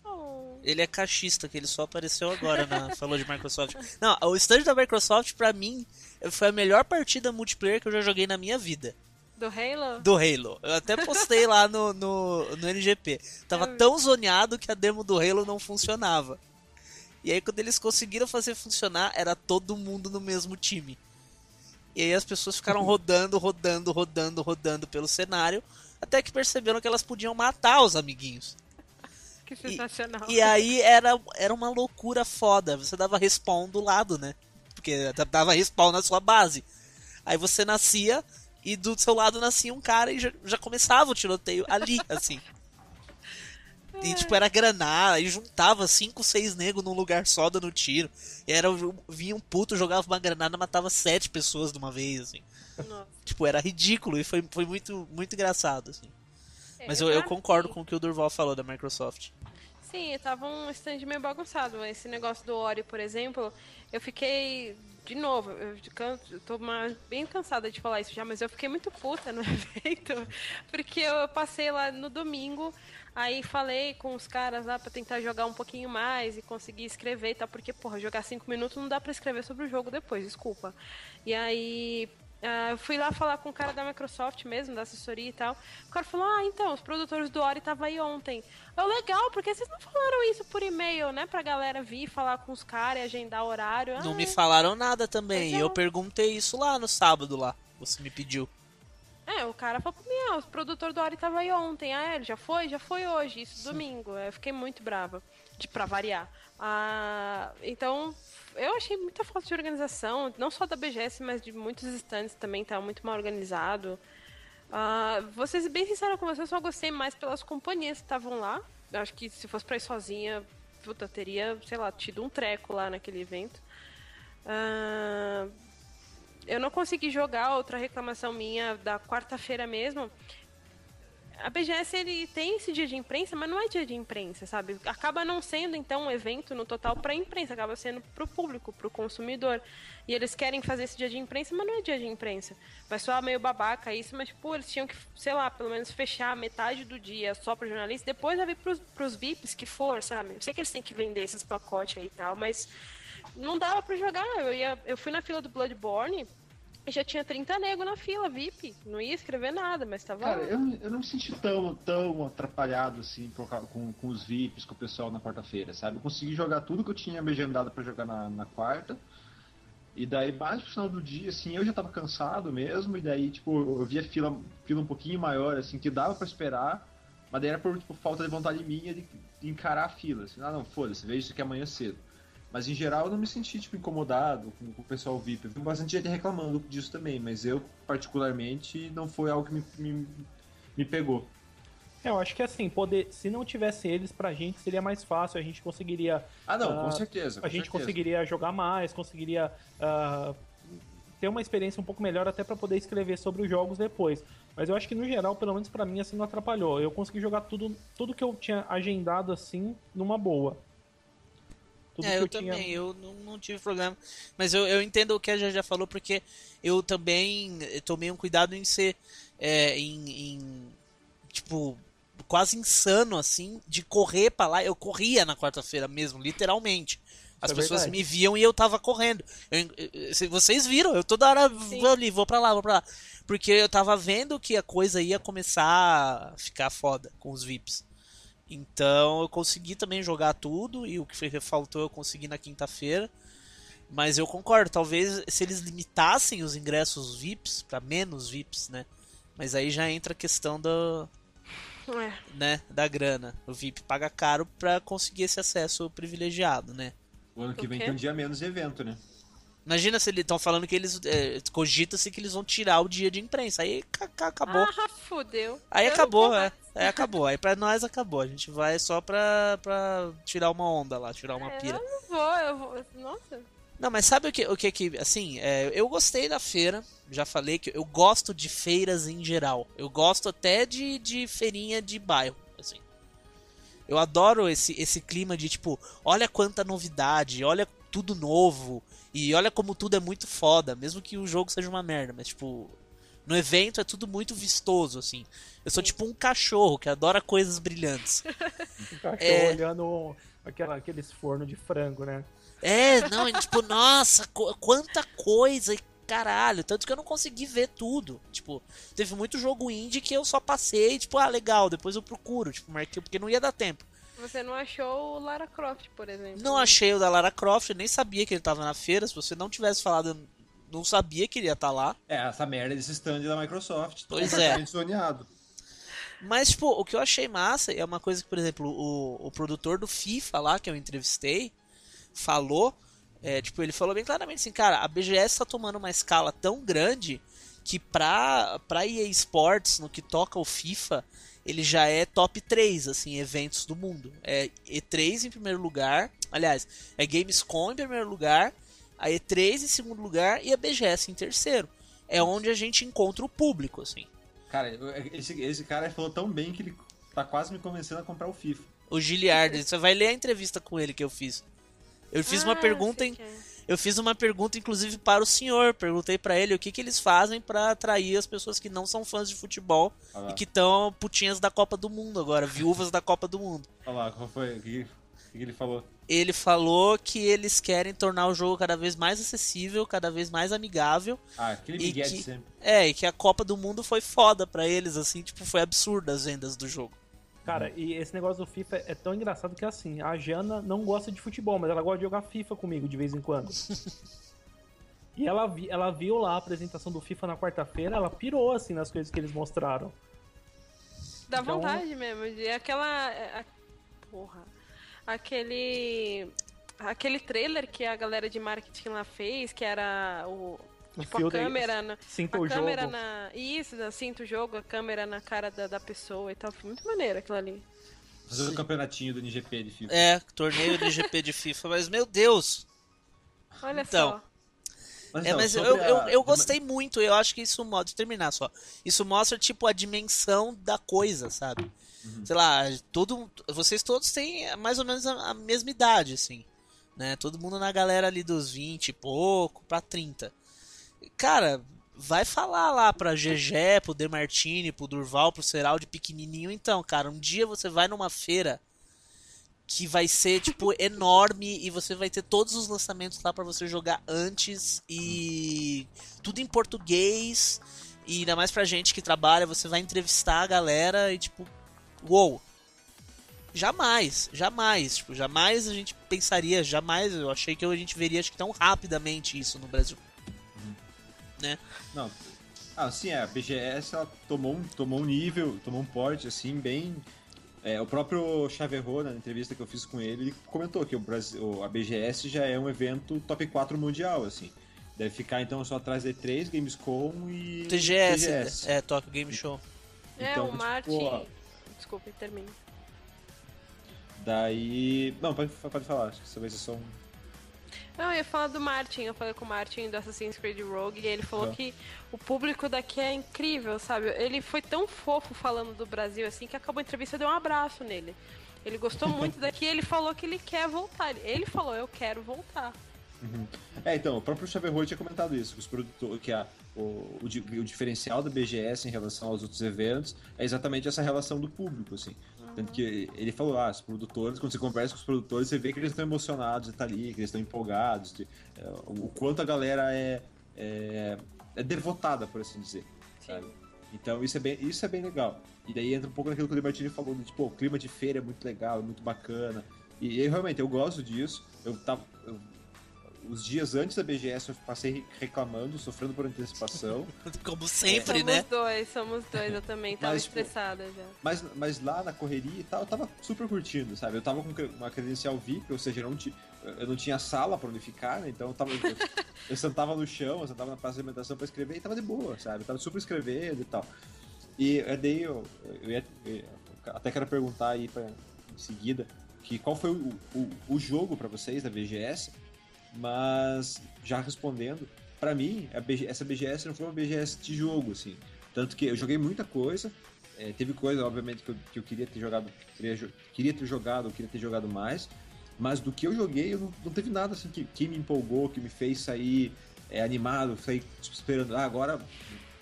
Oh. Ele é cachista, que ele só apareceu agora na falou de Microsoft. Não, o stand da Microsoft, pra mim, foi a melhor partida multiplayer que eu já joguei na minha vida. Do Halo? Do Halo. Eu até postei lá no, no, no NGP. Tava tão zoneado que a demo do Halo não funcionava. E aí, quando eles conseguiram fazer funcionar, era todo mundo no mesmo time. E aí as pessoas ficaram rodando, rodando, rodando, rodando pelo cenário, até que perceberam que elas podiam matar os amiguinhos. Que sensacional. E, e aí era, era uma loucura foda. Você dava respawn do lado, né? Porque dava respawn na sua base. Aí você nascia e do seu lado nascia um cara e já, já começava o tiroteio ali, assim. E tipo, era granada, e juntava cinco, seis negros num lugar só dando tiro. E era, vinha um puto, jogava uma granada, matava sete pessoas de uma vez, assim. Nossa. Tipo, era ridículo e foi, foi muito, muito engraçado, assim. É, Mas eu, eu pra concordo com o que o Durval falou da Microsoft. Sim, tava um stand meio bagunçado. Esse negócio do Ori, por exemplo, eu fiquei. De novo, eu can- eu tô uma- bem cansada de falar isso já, mas eu fiquei muito puta no evento. Porque eu passei lá no domingo, aí falei com os caras lá pra tentar jogar um pouquinho mais e conseguir escrever e tal. Porque, porra, jogar cinco minutos não dá pra escrever sobre o jogo depois, desculpa. E aí. Ah, eu fui lá falar com o cara da Microsoft mesmo, da assessoria e tal. O cara falou: Ah, então, os produtores do Ori estavam aí ontem. Eu, legal, porque vocês não falaram isso por e-mail, né? Pra galera vir falar com os caras e agendar horário. Não Ah, me falaram nada também. É. Eu perguntei isso lá no sábado lá. Você me pediu. É, o cara falou pra mim, ah, o produtor do Ori tava aí ontem. Ah, ele já foi? Já foi hoje, isso domingo. Eu fiquei muito brava, de, pra variar. Ah, então, eu achei muita falta de organização, não só da BGS, mas de muitos stands também, tava muito mal organizado. Ah, vou ser bem sincera com você, eu só gostei mais pelas companhias que estavam lá. Eu acho que se fosse pra ir sozinha, puta, teria, sei lá, tido um treco lá naquele evento. Ah, eu não consegui jogar outra reclamação minha da quarta-feira mesmo. A BGS ele tem esse dia de imprensa, mas não é dia de imprensa, sabe? Acaba não sendo então um evento no total para imprensa, acaba sendo para o público, para o consumidor. E eles querem fazer esse dia de imprensa, mas não é dia de imprensa. Vai soar meio babaca isso, mas tipo, eles tinham que, sei lá, pelo menos fechar metade do dia só para jornalistas, depois vai vir pros, pros VIPs que for, sabe? Eu sei que eles têm que vender esses pacotes aí e tal, mas não dava para jogar. Eu, ia, eu fui na fila do Bloodborne já tinha 30 nego na fila, VIP. Não ia escrever nada, mas tava. Cara, eu, eu não me senti tão, tão atrapalhado assim por com, com os VIPs, com o pessoal na quarta-feira, sabe? Eu consegui jogar tudo que eu tinha me agendado pra jogar na, na quarta. E daí, mais pro final do dia, assim, eu já tava cansado mesmo, e daí, tipo, eu via fila, fila um pouquinho maior, assim, que dava pra esperar, mas daí era por, tipo, falta de vontade minha de, de encarar a fila. Assim, ah, não, foda-se, vejo isso aqui amanhã cedo. Mas em geral eu não me senti, tipo, incomodado com, com o pessoal VIP. Eu vi bastante gente reclamando disso também, mas eu, particularmente, não foi algo que me, me, me pegou. É, eu acho que assim, poder, se não tivesse eles pra gente, seria mais fácil, a gente conseguiria. Ah, não, Ah, com certeza. com a gente certeza. conseguiria jogar mais, conseguiria ah, ter uma experiência um pouco melhor até pra poder escrever sobre os jogos depois. Mas eu acho que no geral, pelo menos pra mim, assim, não atrapalhou. Eu consegui jogar tudo, tudo que eu tinha agendado assim, numa boa. Tudo é, eu, tinha- também, eu não, não tive problema. Mas eu, eu entendo o que a já já falou, porque eu também eh, tomei um cuidado em ser. é, em, em, Tipo, quase insano, assim, de correr pra lá. Eu corria na quarta-feira mesmo, literalmente. As é pessoas verdade. me viam e eu tava correndo. Eu- eu- se vocês viram, eu toda hora Sim. vou ali, vou pra lá, vou pra lá. Porque eu tava vendo que a coisa ia começar a ficar foda com os VIPs. Então eu consegui também jogar tudo e o que foi- faltou eu consegui na quinta-feira. Mas eu concordo, talvez se eles limitassem os ingressos VIPs pra menos VIPs, né? Mas aí já entra a questão do, É. né, da grana. O VIP paga caro pra conseguir esse acesso privilegiado, né? O ano que vem tem um dia menos de evento, né? Imagina se eles estão falando que eles é, cogita-se que eles vão tirar o dia de imprensa. Aí ca- ca- acabou. Ah, fudeu. Aí Eu acabou, é. Aí acabou. Aí pra nós acabou. A gente vai só pra, pra tirar uma onda lá, tirar uma É, pira. Eu não vou, eu vou. Nossa. Não, mas sabe o que, o que que, assim, é, eu gostei da feira, já falei que eu gosto de feiras em geral. Eu gosto até de, de feirinha de bairro, assim. Eu adoro esse, esse clima de, tipo, olha quanta novidade, olha tudo novo, e olha como tudo é muito foda, mesmo que o jogo seja uma merda, mas, tipo, no evento é tudo muito vistoso, assim. Eu sou tipo um cachorro que adora coisas brilhantes. Um cachorro É. olhando aquela, aqueles fornos de frango, né? É, não, e, tipo, nossa, qu- quanta coisa, e caralho. Tanto que eu não consegui ver tudo. Tipo, teve muito jogo indie que eu só passei, tipo, ah, legal, depois eu procuro, tipo, marquei, porque não ia dar tempo. Você não achou o Lara Croft, por exemplo? Não achei o da Lara Croft, eu nem sabia que ele tava na feira. Se você não tivesse falado, não sabia que ele ia estar lá. É, essa merda desse stand da Microsoft. Pois é. completamente zoneado. Mas, tipo, o que eu achei massa é uma coisa que, por exemplo, o, o produtor do FIFA lá, que eu entrevistei, falou. É, tipo, ele falou bem claramente assim, cara, a BGS tá tomando uma escala tão grande que pra, pra EA Sports, no que toca o FIFA, ele já é top 3, assim, eventos do mundo. É E3 em primeiro lugar, aliás, é Gamescom em primeiro lugar, a E3 em segundo lugar e a BGS em terceiro. É onde a gente encontra o público, assim. Cara, esse, esse cara falou tão bem que ele tá quase me convencendo a comprar o FIFA. O Giliard, você vai ler a entrevista com ele que eu fiz. Eu fiz ah, uma pergunta em, é. Eu fiz uma pergunta inclusive para o senhor, perguntei para ele o que, que eles fazem para atrair as pessoas que não são fãs de futebol ah, e que estão putinhas da Copa do Mundo agora, viúvas da Copa do Mundo. Olha lá, qual foi? O que, que ele falou? Ele falou que eles querem tornar o jogo cada vez mais acessível, cada vez mais amigável. Ah, aquele que, sempre. É, e que a Copa do Mundo foi foda para eles, assim, tipo, foi absurda as vendas do jogo. Cara, e esse negócio do FIFA é tão engraçado que assim, a Jana não gosta de futebol, mas ela gosta de jogar FIFA comigo de vez em quando. e ela, vi, ela viu lá a apresentação do FIFA na quarta-feira, ela pirou assim nas coisas que eles mostraram. Dá então... vontade mesmo, de aquela. É, porra. Aquele. Aquele trailer que a galera de marketing lá fez, que era o, Tipo, a câmera na. Sinta a o câmera jogo. na. Isso, sinta o jogo, a câmera na cara da, da pessoa e tal. Foi muito maneiro aquilo ali. Fazer o um campeonatinho do NGP de FIFA. É, torneio do NGP de FIFA, mas meu Deus! Olha então, só. Mas, é, mas eu, eu, eu, gostei muito, eu acho que isso mostra. terminar só. Isso mostra, tipo, a dimensão da coisa, sabe? Uhum. Sei lá, todo, vocês todos têm mais ou menos a, a, mesma idade, assim. Né? Todo mundo na galera ali dos 20 e pouco pra 30 cara, vai falar lá pra GG, pro Demartini, pro Durval, pro Seraldi pequenininho. Então, cara, um dia você vai numa feira que vai ser, tipo, enorme e você vai ter todos os lançamentos lá para você jogar antes e tudo em português. E ainda mais pra gente que trabalha, você vai entrevistar a galera e, tipo, uou. Jamais, jamais, tipo, jamais a gente pensaria, jamais eu achei que a gente veria acho que tão rapidamente isso no Brasil né? Não. Ah, sim, é, a BGS ela tomou um, tomou um nível, tomou um porte, assim, bem... É, o próprio Chaverro, na entrevista que eu fiz com ele, ele comentou que o Brasil, a BGS já é um evento top 4 mundial, assim. Deve ficar, então, só atrás de 3 Gamescom e... TGS, TGS. é, Tokyo Game Show. É, então, o tipo, Martin... Desculpe, termine. Daí... Não, pode, pode falar, acho que essa vai ser só um não, eu ia falar do Martin. Eu falei com o Martin do Assassin's Creed Rogue e ele falou uhum. que o público daqui é incrível, sabe? Ele foi tão fofo falando do Brasil assim que acabou a entrevista e deu um abraço nele. Ele gostou muito daqui e ele falou que ele quer voltar. Ele falou, eu quero voltar. Uhum. É, então, o próprio Xavier tinha comentado isso, que os produtores, que a, o, o, o, diferencial da BGS em relação aos outros eventos é exatamente essa relação do público, assim. Tanto que ele falou, ah, os produtores, quando você conversa com os produtores, você vê que eles estão emocionados de estar ali, que eles estão empolgados, de, é, o quanto a galera é, é, é devotada, por assim dizer. Sabe? Então isso é, bem, isso é bem legal. E daí entra um pouco naquilo que o Libertini falou, de, tipo, o clima de feira é muito legal, é muito bacana. E, e realmente, eu gosto disso. Eu tava. Eu, os dias antes da BGS eu passei reclamando, sofrendo por antecipação. Como sempre, é, né? Somos dois, somos dois, eu também tava mas, estressada já. Mas, mas lá na correria e tal, eu tava super curtindo, sabe? Eu tava com uma credencial VIP, ou seja, eu não, eu não tinha sala pra onde ficar, né? Então eu tava. eu, eu sentava no chão, eu sentava na praça de alimentação pra escrever e tava de boa, sabe? Eu tava super escrevendo e tal. E daí eu, eu, ia, eu até quero perguntar aí pra, em seguida que qual foi o, o, o jogo para vocês da VGS mas, já respondendo, para mim, essa BGS não foi uma BGS de jogo, assim. Tanto que eu joguei muita coisa, é, teve coisa, obviamente, que eu, que eu, queria ter jogado, queria, queria ter jogado, queria ter jogado mais, mas do que eu joguei, eu não, não teve nada assim que, que me empolgou, que me fez sair é, animado, sair esperando, ah, agora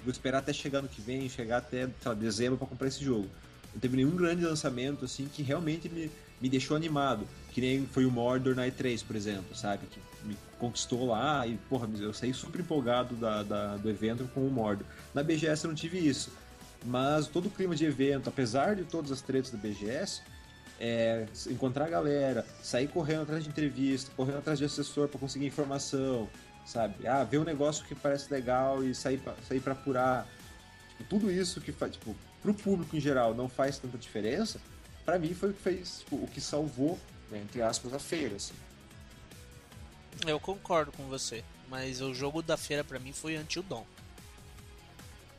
vou esperar até chegar no que vem, chegar até lá, dezembro para comprar esse jogo. Não teve nenhum grande lançamento assim que realmente me, me deixou animado, que nem foi o Mordor Night 3, por exemplo, sabe? Que me conquistou lá e, porra, eu saí super empolgado da, da, do evento com o Mordor. Na BGS eu não tive isso, mas todo o clima de evento, apesar de todas as tretas da BGS, é, encontrar a galera, sair correndo atrás de entrevista, correndo atrás de assessor para conseguir informação, sabe? Ah, ver um negócio que parece legal e sair pra, sair para apurar. Tipo, tudo isso que faz, tipo, pro público em geral não faz tanta diferença, para mim foi o que fez, tipo, o que salvou, né, entre aspas, a feira, assim. Eu concordo com você, mas o jogo da feira para mim foi Until Dawn.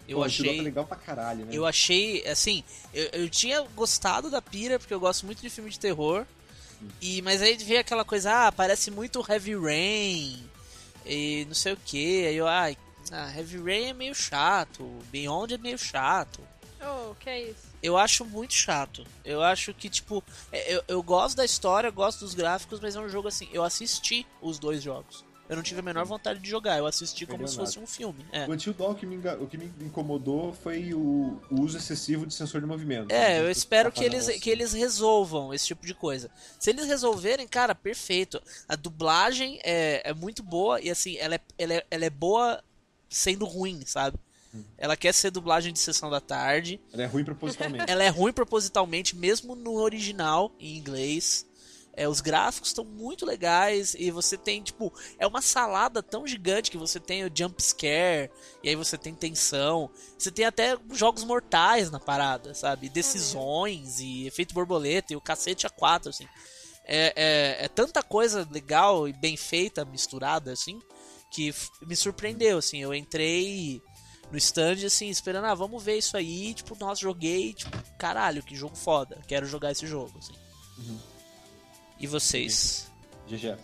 Eu Pô, achei Tá legal pra caralho, né? Eu achei, assim, eu, eu tinha gostado da pira, porque eu gosto muito de filme de terror. E, mas aí veio aquela coisa, ah, parece muito Heavy Rain e não sei o que. Aí eu, ai, ah, Heavy Rain é meio chato, Beyond é meio chato. Oh, que é isso? Eu acho muito chato. Eu acho que, tipo, é, eu, eu gosto da história, gosto dos gráficos, mas é um jogo assim. Eu assisti os dois jogos. Eu não tive a menor vontade de jogar, eu assisti como se fosse um filme. É. O Until Dawn, que, me, o que me incomodou foi o, o uso excessivo de sensor de movimento. É, eu espero que eles, que eles resolvam esse tipo de coisa. Se eles resolverem, cara, perfeito. A dublagem é, é muito boa e assim, ela é, ela, é, ela é boa sendo ruim, sabe? Ela quer ser dublagem de sessão da tarde. Ela é ruim propositalmente. Ela é ruim propositalmente, mesmo no original, em inglês. É, os gráficos estão muito legais e você tem, tipo, é uma salada tão gigante que você tem o jump scare, e aí você tem tensão. Você tem até jogos mortais na parada, sabe? Decisões e efeito borboleta e o cacete a quatro, assim. É, é, é tanta coisa legal e bem feita, misturada, assim, que me surpreendeu, assim. Eu entrei no stand, assim, esperando, ah, vamos ver isso aí. Tipo, nossa, joguei, tipo, caralho, que jogo foda. Quero jogar esse jogo, assim. E vocês? GG.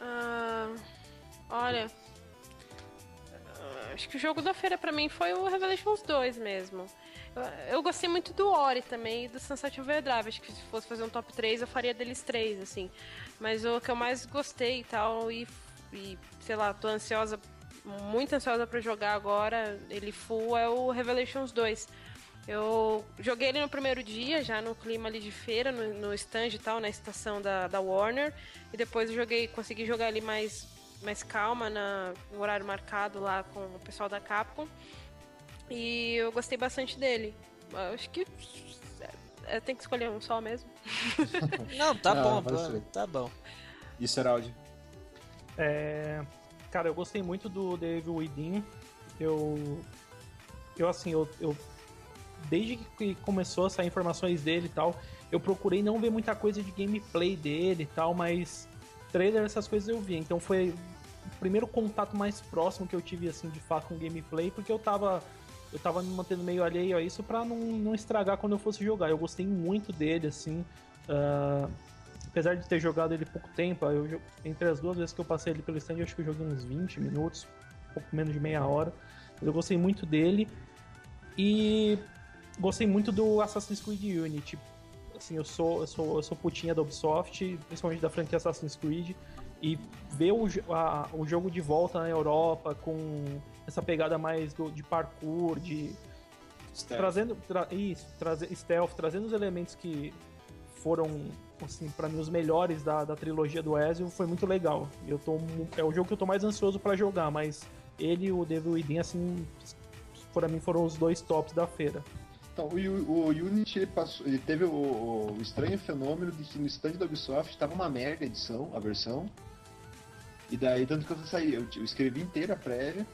Ah, olha. ah, Acho que o jogo da feira pra mim foi o Revelations 2 mesmo. Eu, eu gostei muito do Ori também e do Sunset Overdrive. Acho que se fosse fazer um top 3, eu faria deles três, assim. Mas o que eu mais gostei e tal, e, e sei lá, tô ansiosa, muito ansiosa pra jogar agora, ele full, é o Revelations 2. Eu joguei ele no primeiro dia, já no clima ali de feira, no, no stand e tal, na estação da, da Warner. E depois eu joguei, consegui jogar ele mais, mais calma, na, no horário marcado lá com o pessoal da Capcom. E eu gostei bastante dele. Eu Acho que é, tem que escolher um só mesmo. Não, tá Não, bom, ser. tá bom. E Seraldi? É, cara, eu gostei muito do The Evil Within. Eu, eu assim, eu, eu desde que começou a sair informações dele e tal, eu procurei não ver muita coisa de gameplay dele e tal, mas trailer essas coisas eu vi. Então foi o primeiro contato mais próximo que eu tive assim de fato com gameplay, porque eu tava eu tava me mantendo meio alheio a isso pra não, não estragar quando eu fosse jogar. Eu gostei muito dele assim. ah, apesar de ter jogado ele pouco tempo, eu, entre as duas vezes que eu passei ele pelo stand, eu acho que eu joguei uns 20 minutos, um pouco menos de meia hora. Mas eu gostei muito dele. E gostei muito do Assassin's Creed Unity. Assim, eu sou, eu sou, eu sou putinha da Ubisoft, principalmente da franquia Assassin's Creed. E ver o, a- o jogo de volta na Europa com essa pegada mais do- de parkour, de, trazendo tra- isso, traze, stealth, trazendo os elementos que foram assim para mim os melhores da, da trilogia do Ezio, foi muito legal. Eu tô é o jogo que eu tô mais ansioso pra jogar, mas ele e o Devil Within assim, para mim foram os dois tops da feira. Então, o, o Unity ele passou, ele teve o, o estranho fenômeno de que no stand da Ubisoft tava uma merda a edição, a versão. E daí, tanto que eu saí, eu, eu escrevi inteira a prévia,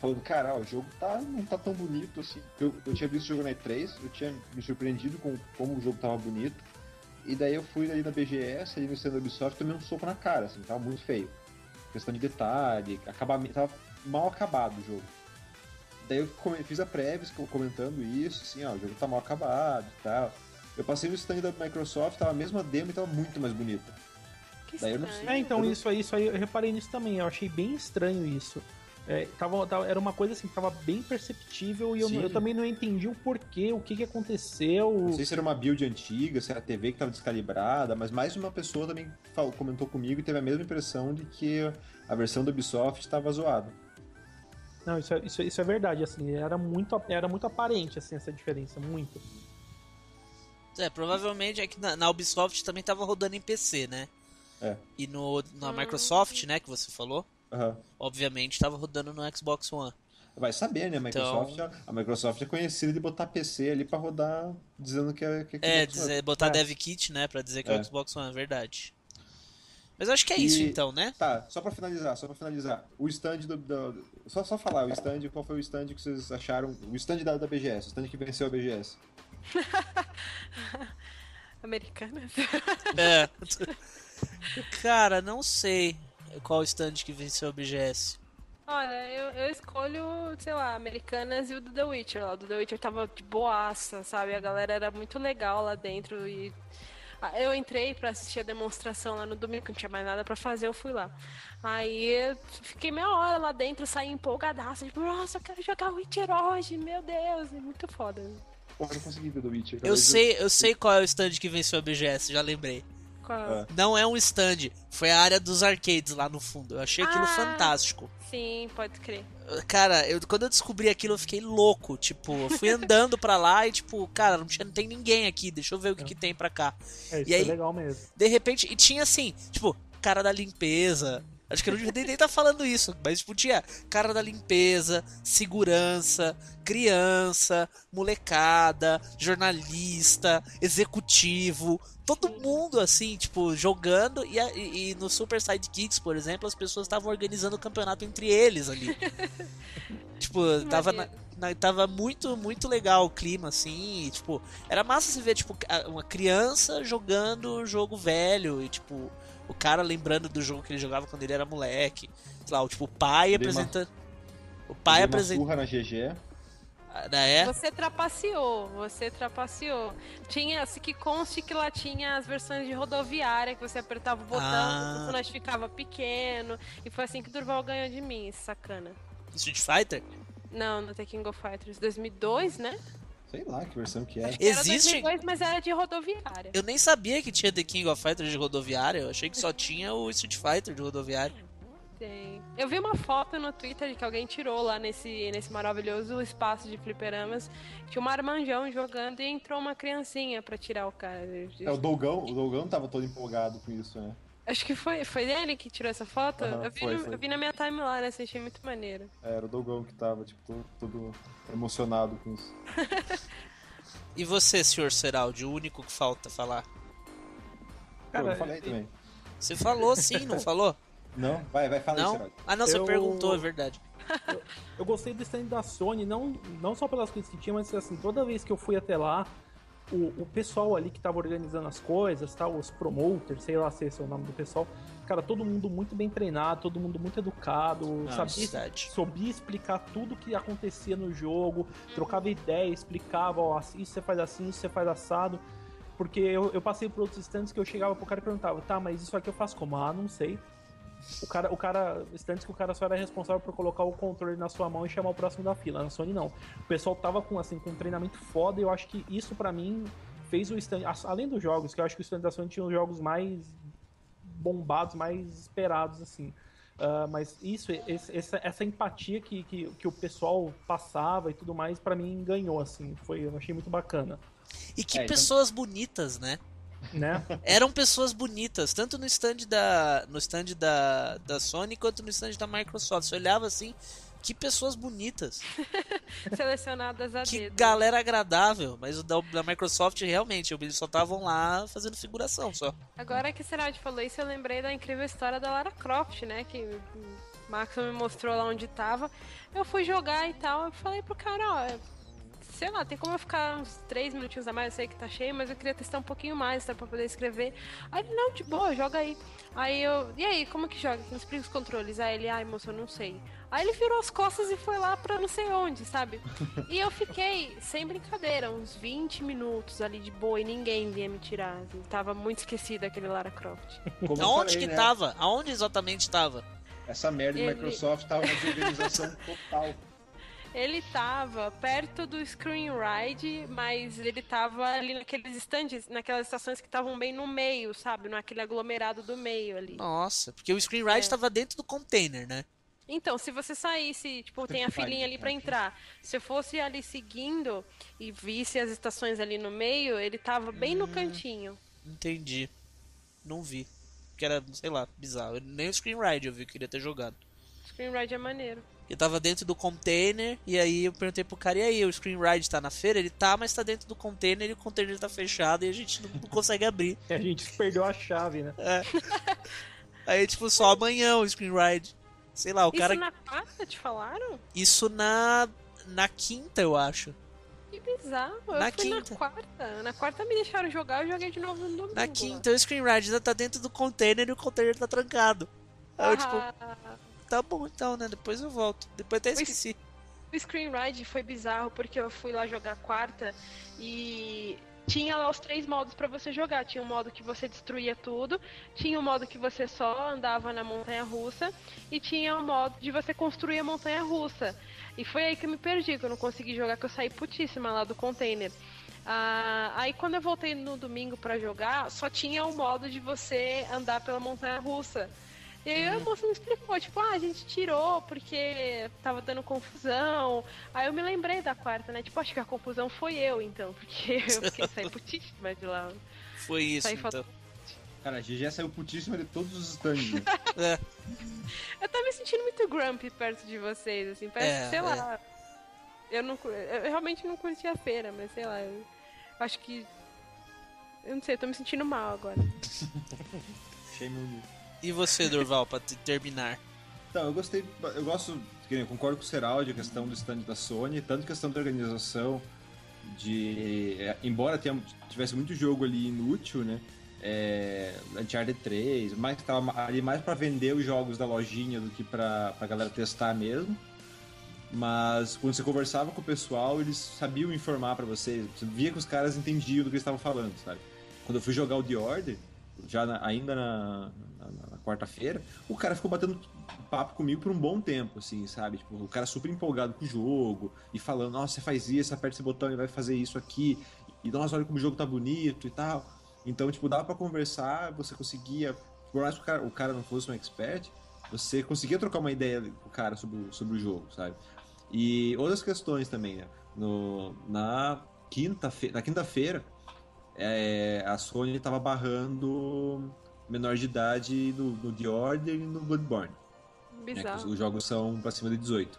falando, cara, ó, o jogo tá, não tá tão bonito assim. Eu, eu tinha visto o jogo na E3, eu tinha me surpreendido com como o jogo tava bonito. E daí eu fui ali na BGS, ali no stand da Ubisoft, e tomei um soco na cara, assim, tava muito feio. Questão de detalhe, acabamento, tava mal acabado o jogo. Daí eu fiz a prévia co- comentando isso, assim, ó, o jogo tá mal acabado e tal. Eu passei no stand da Microsoft, tava a mesma demo e tava muito mais bonita. Que Daí eu não sei. É, então Eu isso aí, isso aí, eu reparei nisso também, eu achei bem estranho isso. É, tava, tava- era uma coisa assim, que tava bem perceptível e eu, eu também não entendi o porquê, o que que aconteceu. Não sei se era uma build antiga, se era a TV que tava descalibrada, mas mais uma pessoa também falou- comentou comigo e teve a mesma impressão de que a versão da Ubisoft estava zoada. Não, isso é, isso, isso é verdade, assim, era muito, era muito aparente, assim, essa diferença, muito. É, provavelmente é que na, na Ubisoft também tava rodando em PC, né? É. E no, na Microsoft, né, que você falou, Aham. obviamente tava rodando no Xbox One. Vai saber, né? A Microsoft, Então- a Microsoft é conhecida de botar PC ali pra rodar dizendo que é. Que É, Xbox One. dizer, botar É. dev kit, né, pra dizer que é É. o Xbox One, é verdade. Mas eu acho que é isso E- então, né? Tá, só pra finalizar, só pra finalizar. O stand do. do- só, só falar, o stand, qual foi o stand que vocês acharam? O stand da, da BGS, o stand que venceu a BGS. Americanas. É. Cara, não sei qual stand que venceu a BGS. Olha, eu, eu escolho, sei lá, Americanas e o do The Witcher lá. O do The Witcher tava de boaça, sabe? A galera era muito legal lá dentro e. Eu entrei pra assistir a demonstração lá no domingo, que não tinha mais nada pra fazer, eu fui lá. Aí eu fiquei meia hora lá dentro, saí empolgadaça, tipo, nossa, eu quero jogar Witcher hoje, meu Deus, é muito foda. Porra, não consegui ver do Witcher. Eu sei, eu sei qual é o stand que venceu a BGS, já lembrei. Qual- Ah. Não é um stand, foi a área dos arcades lá no fundo. Eu achei aquilo Ah. fantástico. Sim, pode crer. Cara, eu, quando eu descobri aquilo, eu fiquei louco. Tipo, eu fui andando pra lá e, tipo, cara, não, tinha, não tem ninguém aqui, deixa eu ver o que, que tem pra cá. É, isso E aí- é legal mesmo. De repente, e tinha assim, tipo, cara da limpeza. Acho que eu não devia nem estar falando isso, mas tipo, tinha cara da limpeza, segurança, criança, molecada, jornalista, executivo, todo mundo assim, tipo, jogando e, e- e no Super Sidekicks, por exemplo, as pessoas estavam organizando o campeonato entre eles ali. tipo, tava na, na- tava muito, muito legal o clima, assim, e, tipo, era massa se ver, tipo, uma criança jogando jogo velho e, tipo, o cara lembrando do jogo que ele jogava quando ele era moleque. Sei lá, o, tipo, o pai apresentando. O pai apresentando. na GG. É? Você trapaceou, você trapaceou. Tinha, se que conste que lá tinha as versões de rodoviária, que você apertava o botão, Ah. o personagem ficava pequeno. E foi assim que o Durval ganhou de mim, sacana. Street Fighter? Não, no The King of Fighters 2002, né? Sei lá que versão que é. Era Existe? 2002, mas era de rodoviária. Eu nem sabia que tinha The King of Fighters de rodoviária. Eu achei que só tinha o Street Fighter de rodoviária. Tem. Eu vi uma foto no Twitter que alguém tirou lá nesse, nesse maravilhoso espaço de fliperamas. Tinha um armanjão jogando e entrou uma criancinha pra tirar o cara. É, o Dolgão, o Dolgão tava todo empolgado com isso, né? Acho que foi, foi ele que tirou essa foto? Aham, eu, vi foi, no- foi. eu vi na minha timeline, assim, achei muito maneiro. É, Era o Dolgão que tava, tipo, todo, todo emocionado com isso. E você, senhor Seraldi, o único que falta falar? Cara, eu falei também. Você falou sim, não falou? Não? Vai, vai, fala aí, Não? Geraldo. Ah, não, você Eu- perguntou, é verdade. Eu gostei do stand da Sony, não, não só pelas coisas que tinha, mas assim, toda vez que eu fui até lá, o, o pessoal ali que tava organizando as coisas, tá, os promoters, sei lá se esse é o nome do pessoal, cara, todo mundo muito bem treinado, todo mundo muito educado, sabia, verdade. sabia explicar tudo que acontecia no jogo, trocava ideia, explicava, ó, assim, isso você faz assim, isso você faz assado. Porque eu, eu passei por outros stands que eu chegava pro cara e perguntava, tá, mas isso aqui eu faço como? Ah, não sei. O cara, o cara, stands que o cara só era responsável por colocar o controle na sua mão e chamar o próximo da fila. Na Sony não. O pessoal tava com assim com um treinamento foda e eu acho que isso pra mim fez o stand, além dos jogos, que eu acho que o stand da Sony tinha os jogos mais bombados, mais esperados assim. Ah, mas isso, esse- essa, essa empatia que, que, que o pessoal passava e tudo mais, pra mim ganhou assim. Foi, eu achei muito bacana, E que É, então- pessoas bonitas, né? Né? Eram pessoas bonitas, tanto no stand da no stand da, da Sony quanto no stand da Microsoft. Você olhava assim, que pessoas bonitas, Selecionadas a que dedo. galera agradável. Mas o da, da Microsoft realmente, eles só estavam lá fazendo figuração só. Agora que o Serad falou isso, eu lembrei da incrível história da Lara Croft, né? Que o Max me mostrou lá onde tava. Eu fui jogar e tal, eu falei pro cara, ó, sei lá, tem como eu ficar uns três minutinhos a mais, eu sei que tá cheio, mas eu queria testar um pouquinho mais, tá, pra poder escrever. Aí ele, não, de boa, joga aí. Aí eu, e aí, como que joga? Me explica os controles. Aí ele, ai, moço, eu não sei. Aí ele virou as costas e foi lá pra não sei onde, sabe? E eu fiquei, sem brincadeira, uns 20 minutos ali de boa e ninguém vinha me tirar. assim. Tava muito esquecido aquele Lara Croft. Como Aonde falei, que né? tava? Aonde exatamente tava? Essa merda de Ele- Microsoft tava uma desorganização total. Ele tava perto do Screen Ride, mas ele tava ali naqueles stands, naquelas estações que estavam bem no meio, sabe? Naquele aglomerado do meio ali. Nossa, porque o Screen Ride É. tava dentro do container, né? Então, se você saísse, tipo, tem a filinha ali pra entrar. Se eu fosse ali seguindo e visse as estações ali no meio, ele tava bem no cantinho. Entendi. Não vi. Que era, sei lá, bizarro. Nem o Screen Ride eu vi que eu queria ter jogado. Screen Ride é maneiro. Eu tava dentro do container, e aí eu perguntei pro cara, e aí, o Screen Ride tá na feira? Ele tá, mas tá dentro do container e o container tá fechado e a gente não, não consegue abrir. A gente perdeu a chave, né? Aí, tipo, só amanhã o Screen Ride. Sei lá, o Isso cara. na quarta te falaram? Isso na. Na quinta, eu acho. Que bizarro. Eu Na fui quinta. na quarta. Na quarta me deixaram jogar, eu joguei de novo no domingo. Na quinta, o Screen Ride ainda tá dentro do container e o container tá trancado. Aí eu, tipo, Ah, tá bom então, né? Depois eu volto. Depois até esqueci. O Screen Ride foi bizarro porque eu fui lá jogar quarta e tinha lá os três modos pra você jogar. Tinha um modo que você destruía tudo, tinha um modo que você só andava na montanha russa e tinha um modo de você construir a montanha russa. E foi aí que eu me perdi, que eu não consegui jogar, que eu saí putíssima lá do container. Ah, aí quando eu voltei no domingo pra jogar, só tinha o modo de você andar pela montanha russa. E aí a moça me explicou, tipo, ah, a gente tirou porque tava dando confusão. Aí eu me lembrei da quarta, né? Tipo, acho que a confusão foi eu, então, porque eu fiquei saí putíssima de lá. Foi isso, Saí então. Cara, a GG saiu putíssima de todos os stands. né? É, Eu tava me sentindo muito grumpy perto de vocês, assim, parece É, que, sei é. lá. Eu, não, eu realmente não curti a feira, mas sei lá, eu acho que. Eu não sei, eu tô me sentindo mal agora. Shame on you. E você, Durval, pra te- terminar? Então, eu gostei, eu gosto, eu concordo com o Seraldi, a questão do stand da Sony, tanto questão da organização, de. é, embora tenha, tivesse muito jogo ali inútil, né? É, Uncharted 3, mas tava ali mais pra vender os jogos da lojinha do que pra, pra galera testar mesmo. Mas quando você conversava com o pessoal, eles sabiam informar pra vocês. Você via que os caras entendiam do que eles estavam falando, sabe? Quando eu fui jogar o The Order, já na- ainda na, na- na quarta-feira, o cara ficou batendo papo comigo por um bom tempo, assim, sabe? Tipo, o cara super empolgado com o jogo e falando, nossa, você faz isso, aperta esse botão e vai fazer isso aqui. E nossa, olha como o jogo tá bonito e tal. Então, tipo, dava pra conversar, você conseguia, por mais que o cara, o cara não fosse um expert, você conseguia trocar uma ideia com o cara sobre, sobre o jogo, sabe? E outras questões também, né? No, na quinta-feira, na quinta-feira, é, a Sony estava barrando menor de idade no, no The Order e no Bloodborne. né, que os, Bizarro. os jogos são pra cima de 18.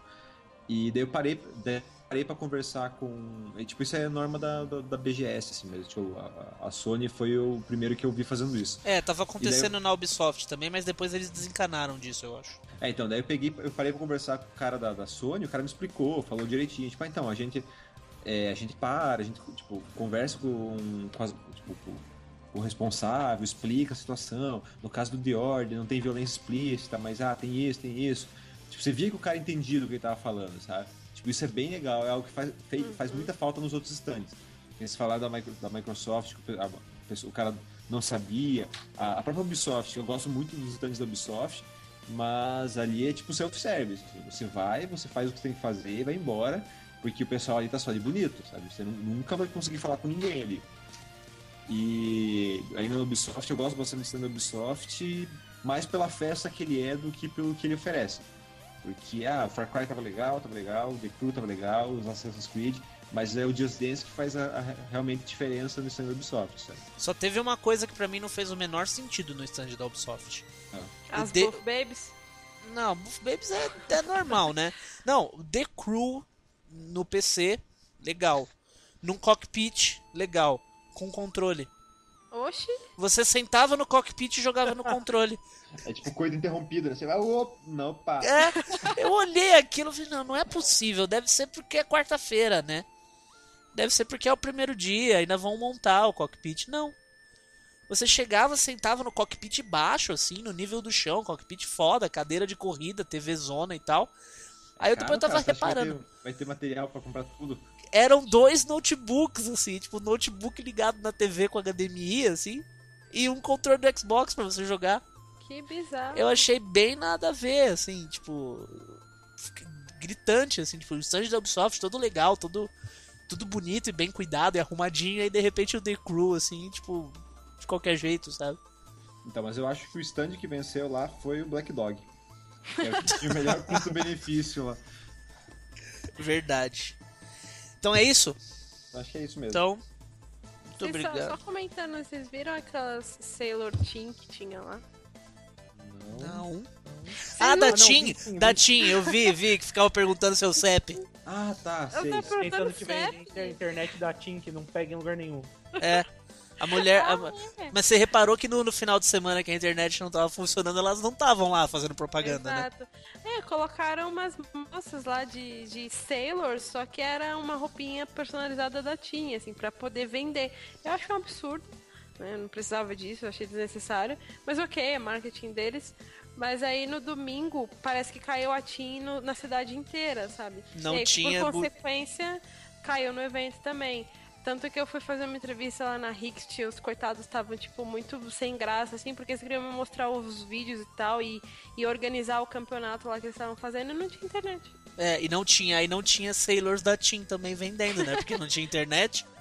E daí eu parei, daí parei pra conversar com. e, tipo, isso é norma da, da, da BGS, assim mesmo. Tipo, a, a Sony foi o primeiro que eu vi fazendo isso. É, tava acontecendo na Ubisoft também, mas depois eles desencanaram disso, eu acho. É, então, daí eu peguei, eu parei pra conversar com o cara da, da Sony, o cara me explicou, falou direitinho, tipo, ah, então, a gente. É, a gente para, a gente, tipo, conversa com, com, as- tipo, com- o responsável, explica a situação. No caso do The Order, não tem violência explícita, mas ah, tem isso, tem isso. Tipo, você via que o cara entendia do que ele tava falando, sabe? Tipo, isso é bem legal, é algo que faz, fez- faz muita falta nos outros stands. Eles falaram da, Micro- da Microsoft, que o- a o cara não sabia. A, a própria Ubisoft, eu gosto muito dos stands da Ubisoft, mas ali é tipo self-service. Você vai, você faz o que você tem que fazer vai embora, porque o pessoal ali tá só de bonito, sabe? Você nu- nunca vai conseguir falar com ninguém ali. E ainda no Ubisoft, eu gosto bastante do stand da Ubisoft, mais pela festa que ele é do que pelo que ele oferece. Porque, ah, o Far Cry tava legal, tava legal, o The Crew tava legal, os Assassin's Creed, mas é o Just Dance que faz a, a realmente diferença no stand da Ubisoft, sabe? Só teve uma coisa que pra mim não fez o menor sentido no stand da Ubisoft. As de- Buff Babies. Não, Buff Babies é, é normal, né? Não, The Crew no PC, legal. Num cockpit, legal. Com controle. Oxi. Você sentava no cockpit e jogava no controle. É tipo coisa interrompida, né? Você vai, opa, não, pá. É, eu olhei aquilo e falei, não, não é possível. Deve ser porque é quarta-feira, né? Deve ser porque é o primeiro dia, ainda vão montar o cockpit. Não. Você chegava, sentava no cockpit baixo, assim, no nível do chão, cockpit foda, cadeira de corrida, TV zona e tal. Aí eu depois eu Caro, tava cara, reparando. Vai ter, material pra comprar tudo. Eram dois notebooks, assim, tipo, notebook ligado na TV com HDMI, assim, e um controle do Xbox pra você jogar. Que bizarro. Eu achei bem nada a ver, assim, tipo. Gritante, assim, tipo, o stand da Ubisoft todo legal, todo, tudo bonito e bem cuidado e arrumadinho, aí de repente o The Crew, assim, tipo, de qualquer jeito, sabe? Então, mas eu acho que o stand que venceu lá foi o Black Dog. É o que tinha o melhor custo-benefício lá. Verdade. Então é isso? Acho que é isso mesmo. Então. Muito Vocês só, obrigado. só comentando, vocês viram aquelas Sailor Team que tinha lá? Não. Não. Ah, da não, Tim, da. Tim, eu vi, vi, que ficava perguntando seu CEP. Ah, tá, Eu sei. tava perguntando Tentando que vem a internet da TIM que não pega em lugar nenhum. É. A mulher. Ah, a- é. Mas você reparou que no, no final de semana que a internet não tava funcionando, elas não estavam lá fazendo propaganda, né? Exato. É, colocaram umas moças lá de, de Sailor, só que era uma roupinha personalizada da Tim, assim, pra poder vender. Eu acho um absurdo, né? Não precisava disso, eu achei desnecessário. Mas ok, é marketing deles. Mas aí no domingo parece que caiu a Tim na cidade inteira, sabe? Não e aí, tinha Por consequência, caiu no evento também. Tanto que eu fui fazer uma entrevista lá na Rixt, os coitados estavam, tipo, muito sem graça, assim, porque eles queriam me mostrar os vídeos e tal, e, e organizar o campeonato lá que eles estavam fazendo, e não tinha internet. É, e não tinha, e não tinha Sailors da Team também vendendo, né? Porque não tinha internet.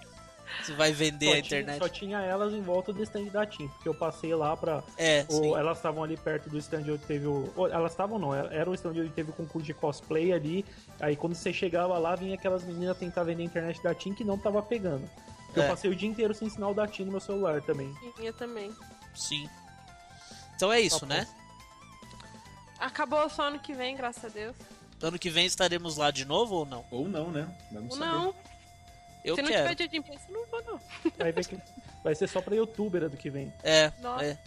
Você vai vender Só a tinha, internet. só tinha elas em volta do stand da Team, porque eu passei lá pra. É, o- sim. elas estavam ali perto do stand onde teve o. Elas estavam não, era o stand onde teve o concurso de cosplay ali. Aí quando você chegava lá, vinha aquelas meninas tentar vender a internet da Team que não tava pegando. Eu É. passei o dia inteiro sem sinal da Team no meu celular também. Tinha também. Sim. Então é isso, Tá né? Acabou só ano que vem, graças a Deus. Ano que vem estaremos lá de novo ou não? Ou não, né? Vamos Ou saber. não, Eu se não quero. tiver dia de imprensa, eu não vou, não. Vai, que- vai ser só pra youtuber ano que vem. É, Nossa. é,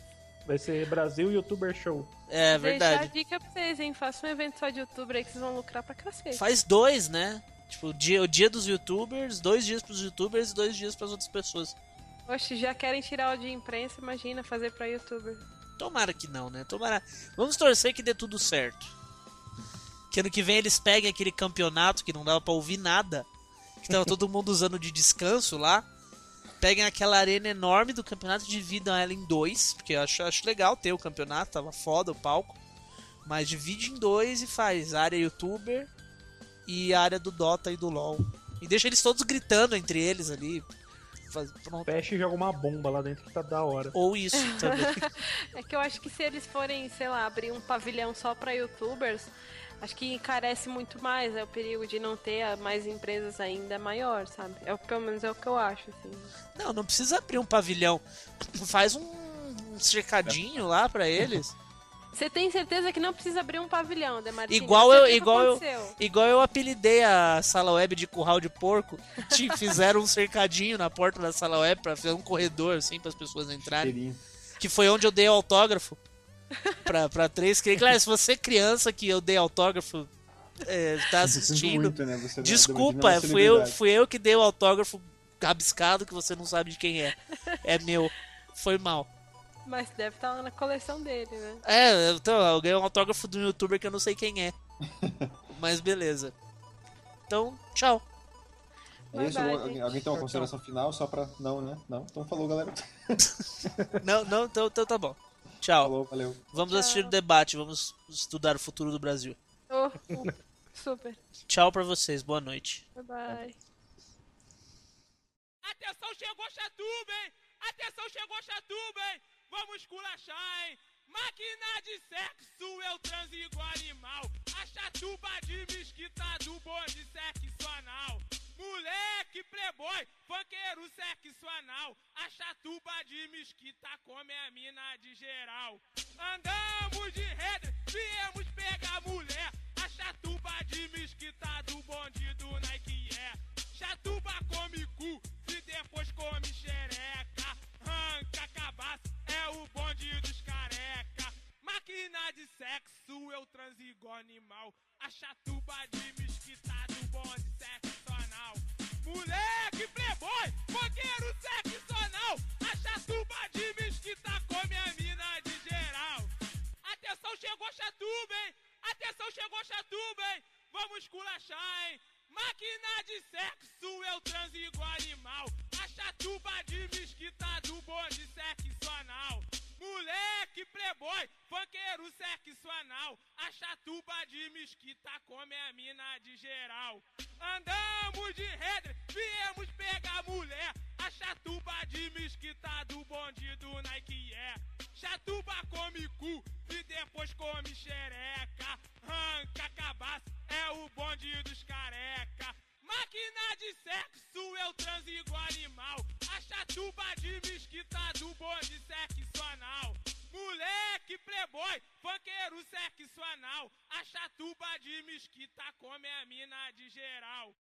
Vai ser Brasil Youtuber Show. é Deixar a verdade. dica pra vocês, hein? Faça um evento só de youtuber aí que vocês vão lucrar pra cacete. Faz dois, né? Tipo, o dia, o dia dos youtubers, dois dias pros youtubers e dois dias pras outras pessoas. Oxe, já querem tirar o de imprensa, imagina fazer pra youtuber. Tomara que não, né? Tomara. Vamos torcer que dê tudo certo. Que ano que vem eles peguem aquele campeonato que não dava pra ouvir nada. Que tava todo mundo usando de descanso lá. Peguem aquela arena enorme do campeonato e dividam ela em dois. Porque eu acho, acho legal ter o campeonato, tava foda o palco. Mas divide em dois e faz área youtuber e área do Dota e do LoL. E deixa eles todos gritando entre eles ali. Faz- pronto. Fecha e joga uma bomba lá dentro que tá da hora. Ou isso também. É que eu acho que se eles forem, sei lá, abrir um pavilhão só pra youtubers, acho que encarece muito mais. É o perigo de não ter mais empresas ainda maior, sabe? É, o- pelo menos é o que eu acho, assim. Não, não precisa abrir um pavilhão. Faz um, um cercadinho lá pra eles. Você tem certeza que não precisa abrir um pavilhão, Demartini? Igual eu- igual eu-. Igual eu apelidei a sala web de curral de porco. Te fizeram um cercadinho na porta da sala web pra fazer um corredor assim para as pessoas entrarem. Cheirinho. Que foi onde eu dei o autógrafo pra, pra três. Que, claro, se você é criança que eu dei autógrafo, é, tá assistindo. muito, né? Você não- Desculpa, a fui eu, fui eu que dei o autógrafo rabiscado que você não sabe de quem é. É meu. Foi mal. Mas deve estar lá na coleção dele, né? É, então, eu ganhei um autógrafo do youtuber que eu não sei quem é. Mas beleza. Então, tchau. É isso? Alguém, alguém tem uma consideração final só pra. Não, né? Não? Então falou, galera. Não, não, então, então tá bom. Tchau. Falou, valeu. Vamos Tchau. assistir o debate, vamos estudar o futuro do Brasil. Oh, super. Tchau pra vocês, boa noite. Bye bye. Atenção, chegou Chatuba, hein? Atenção, chegou Chatuba, hein? Vamos esculachar, hein? Máquina de sexo, eu transo igual animal. A chatuba de mesquita do bonde sexual. Moleque, playboy, funkeiro sexual. A chatuba de mesquita come a mina de geral. Andamos de rede, viemos pegar mulher. A chatuba de mesquita do bonde do Nike é. Chatuba come cu e depois come xereca. Arranca cabaço, é o bonde dos careca. Máquina de sexo, eu transo igual animal. A chatuba de mesquita do bonde sexual. Moleque, playboy, fogueiro sexual. A chatuba de mesquita come a mina de geral. Atenção, chegou Chatuba, hein? Atenção, chegou Chatuba, hein? Vamos esculachar, hein? Máquina de sexo, eu transo igual animal. A chatuba de mesquita do bonde sexual. Moleque, playboy, funkeiro sexual. A chatuba de mesquita come a mina de geral. Andamos de rede, viemos pegar mulher. A chatuba de mesquita do bonde do Nike é. Chatuba come cu e depois come xereca. Arranca cabaço, é o bonde dos careca. Máquina de sexo, eu transo igual animal. A chatuba de mesquita do bonde sexual. Moleque, playboy, funkeiro sexual. A chatuba de mesquita come a mina de geral.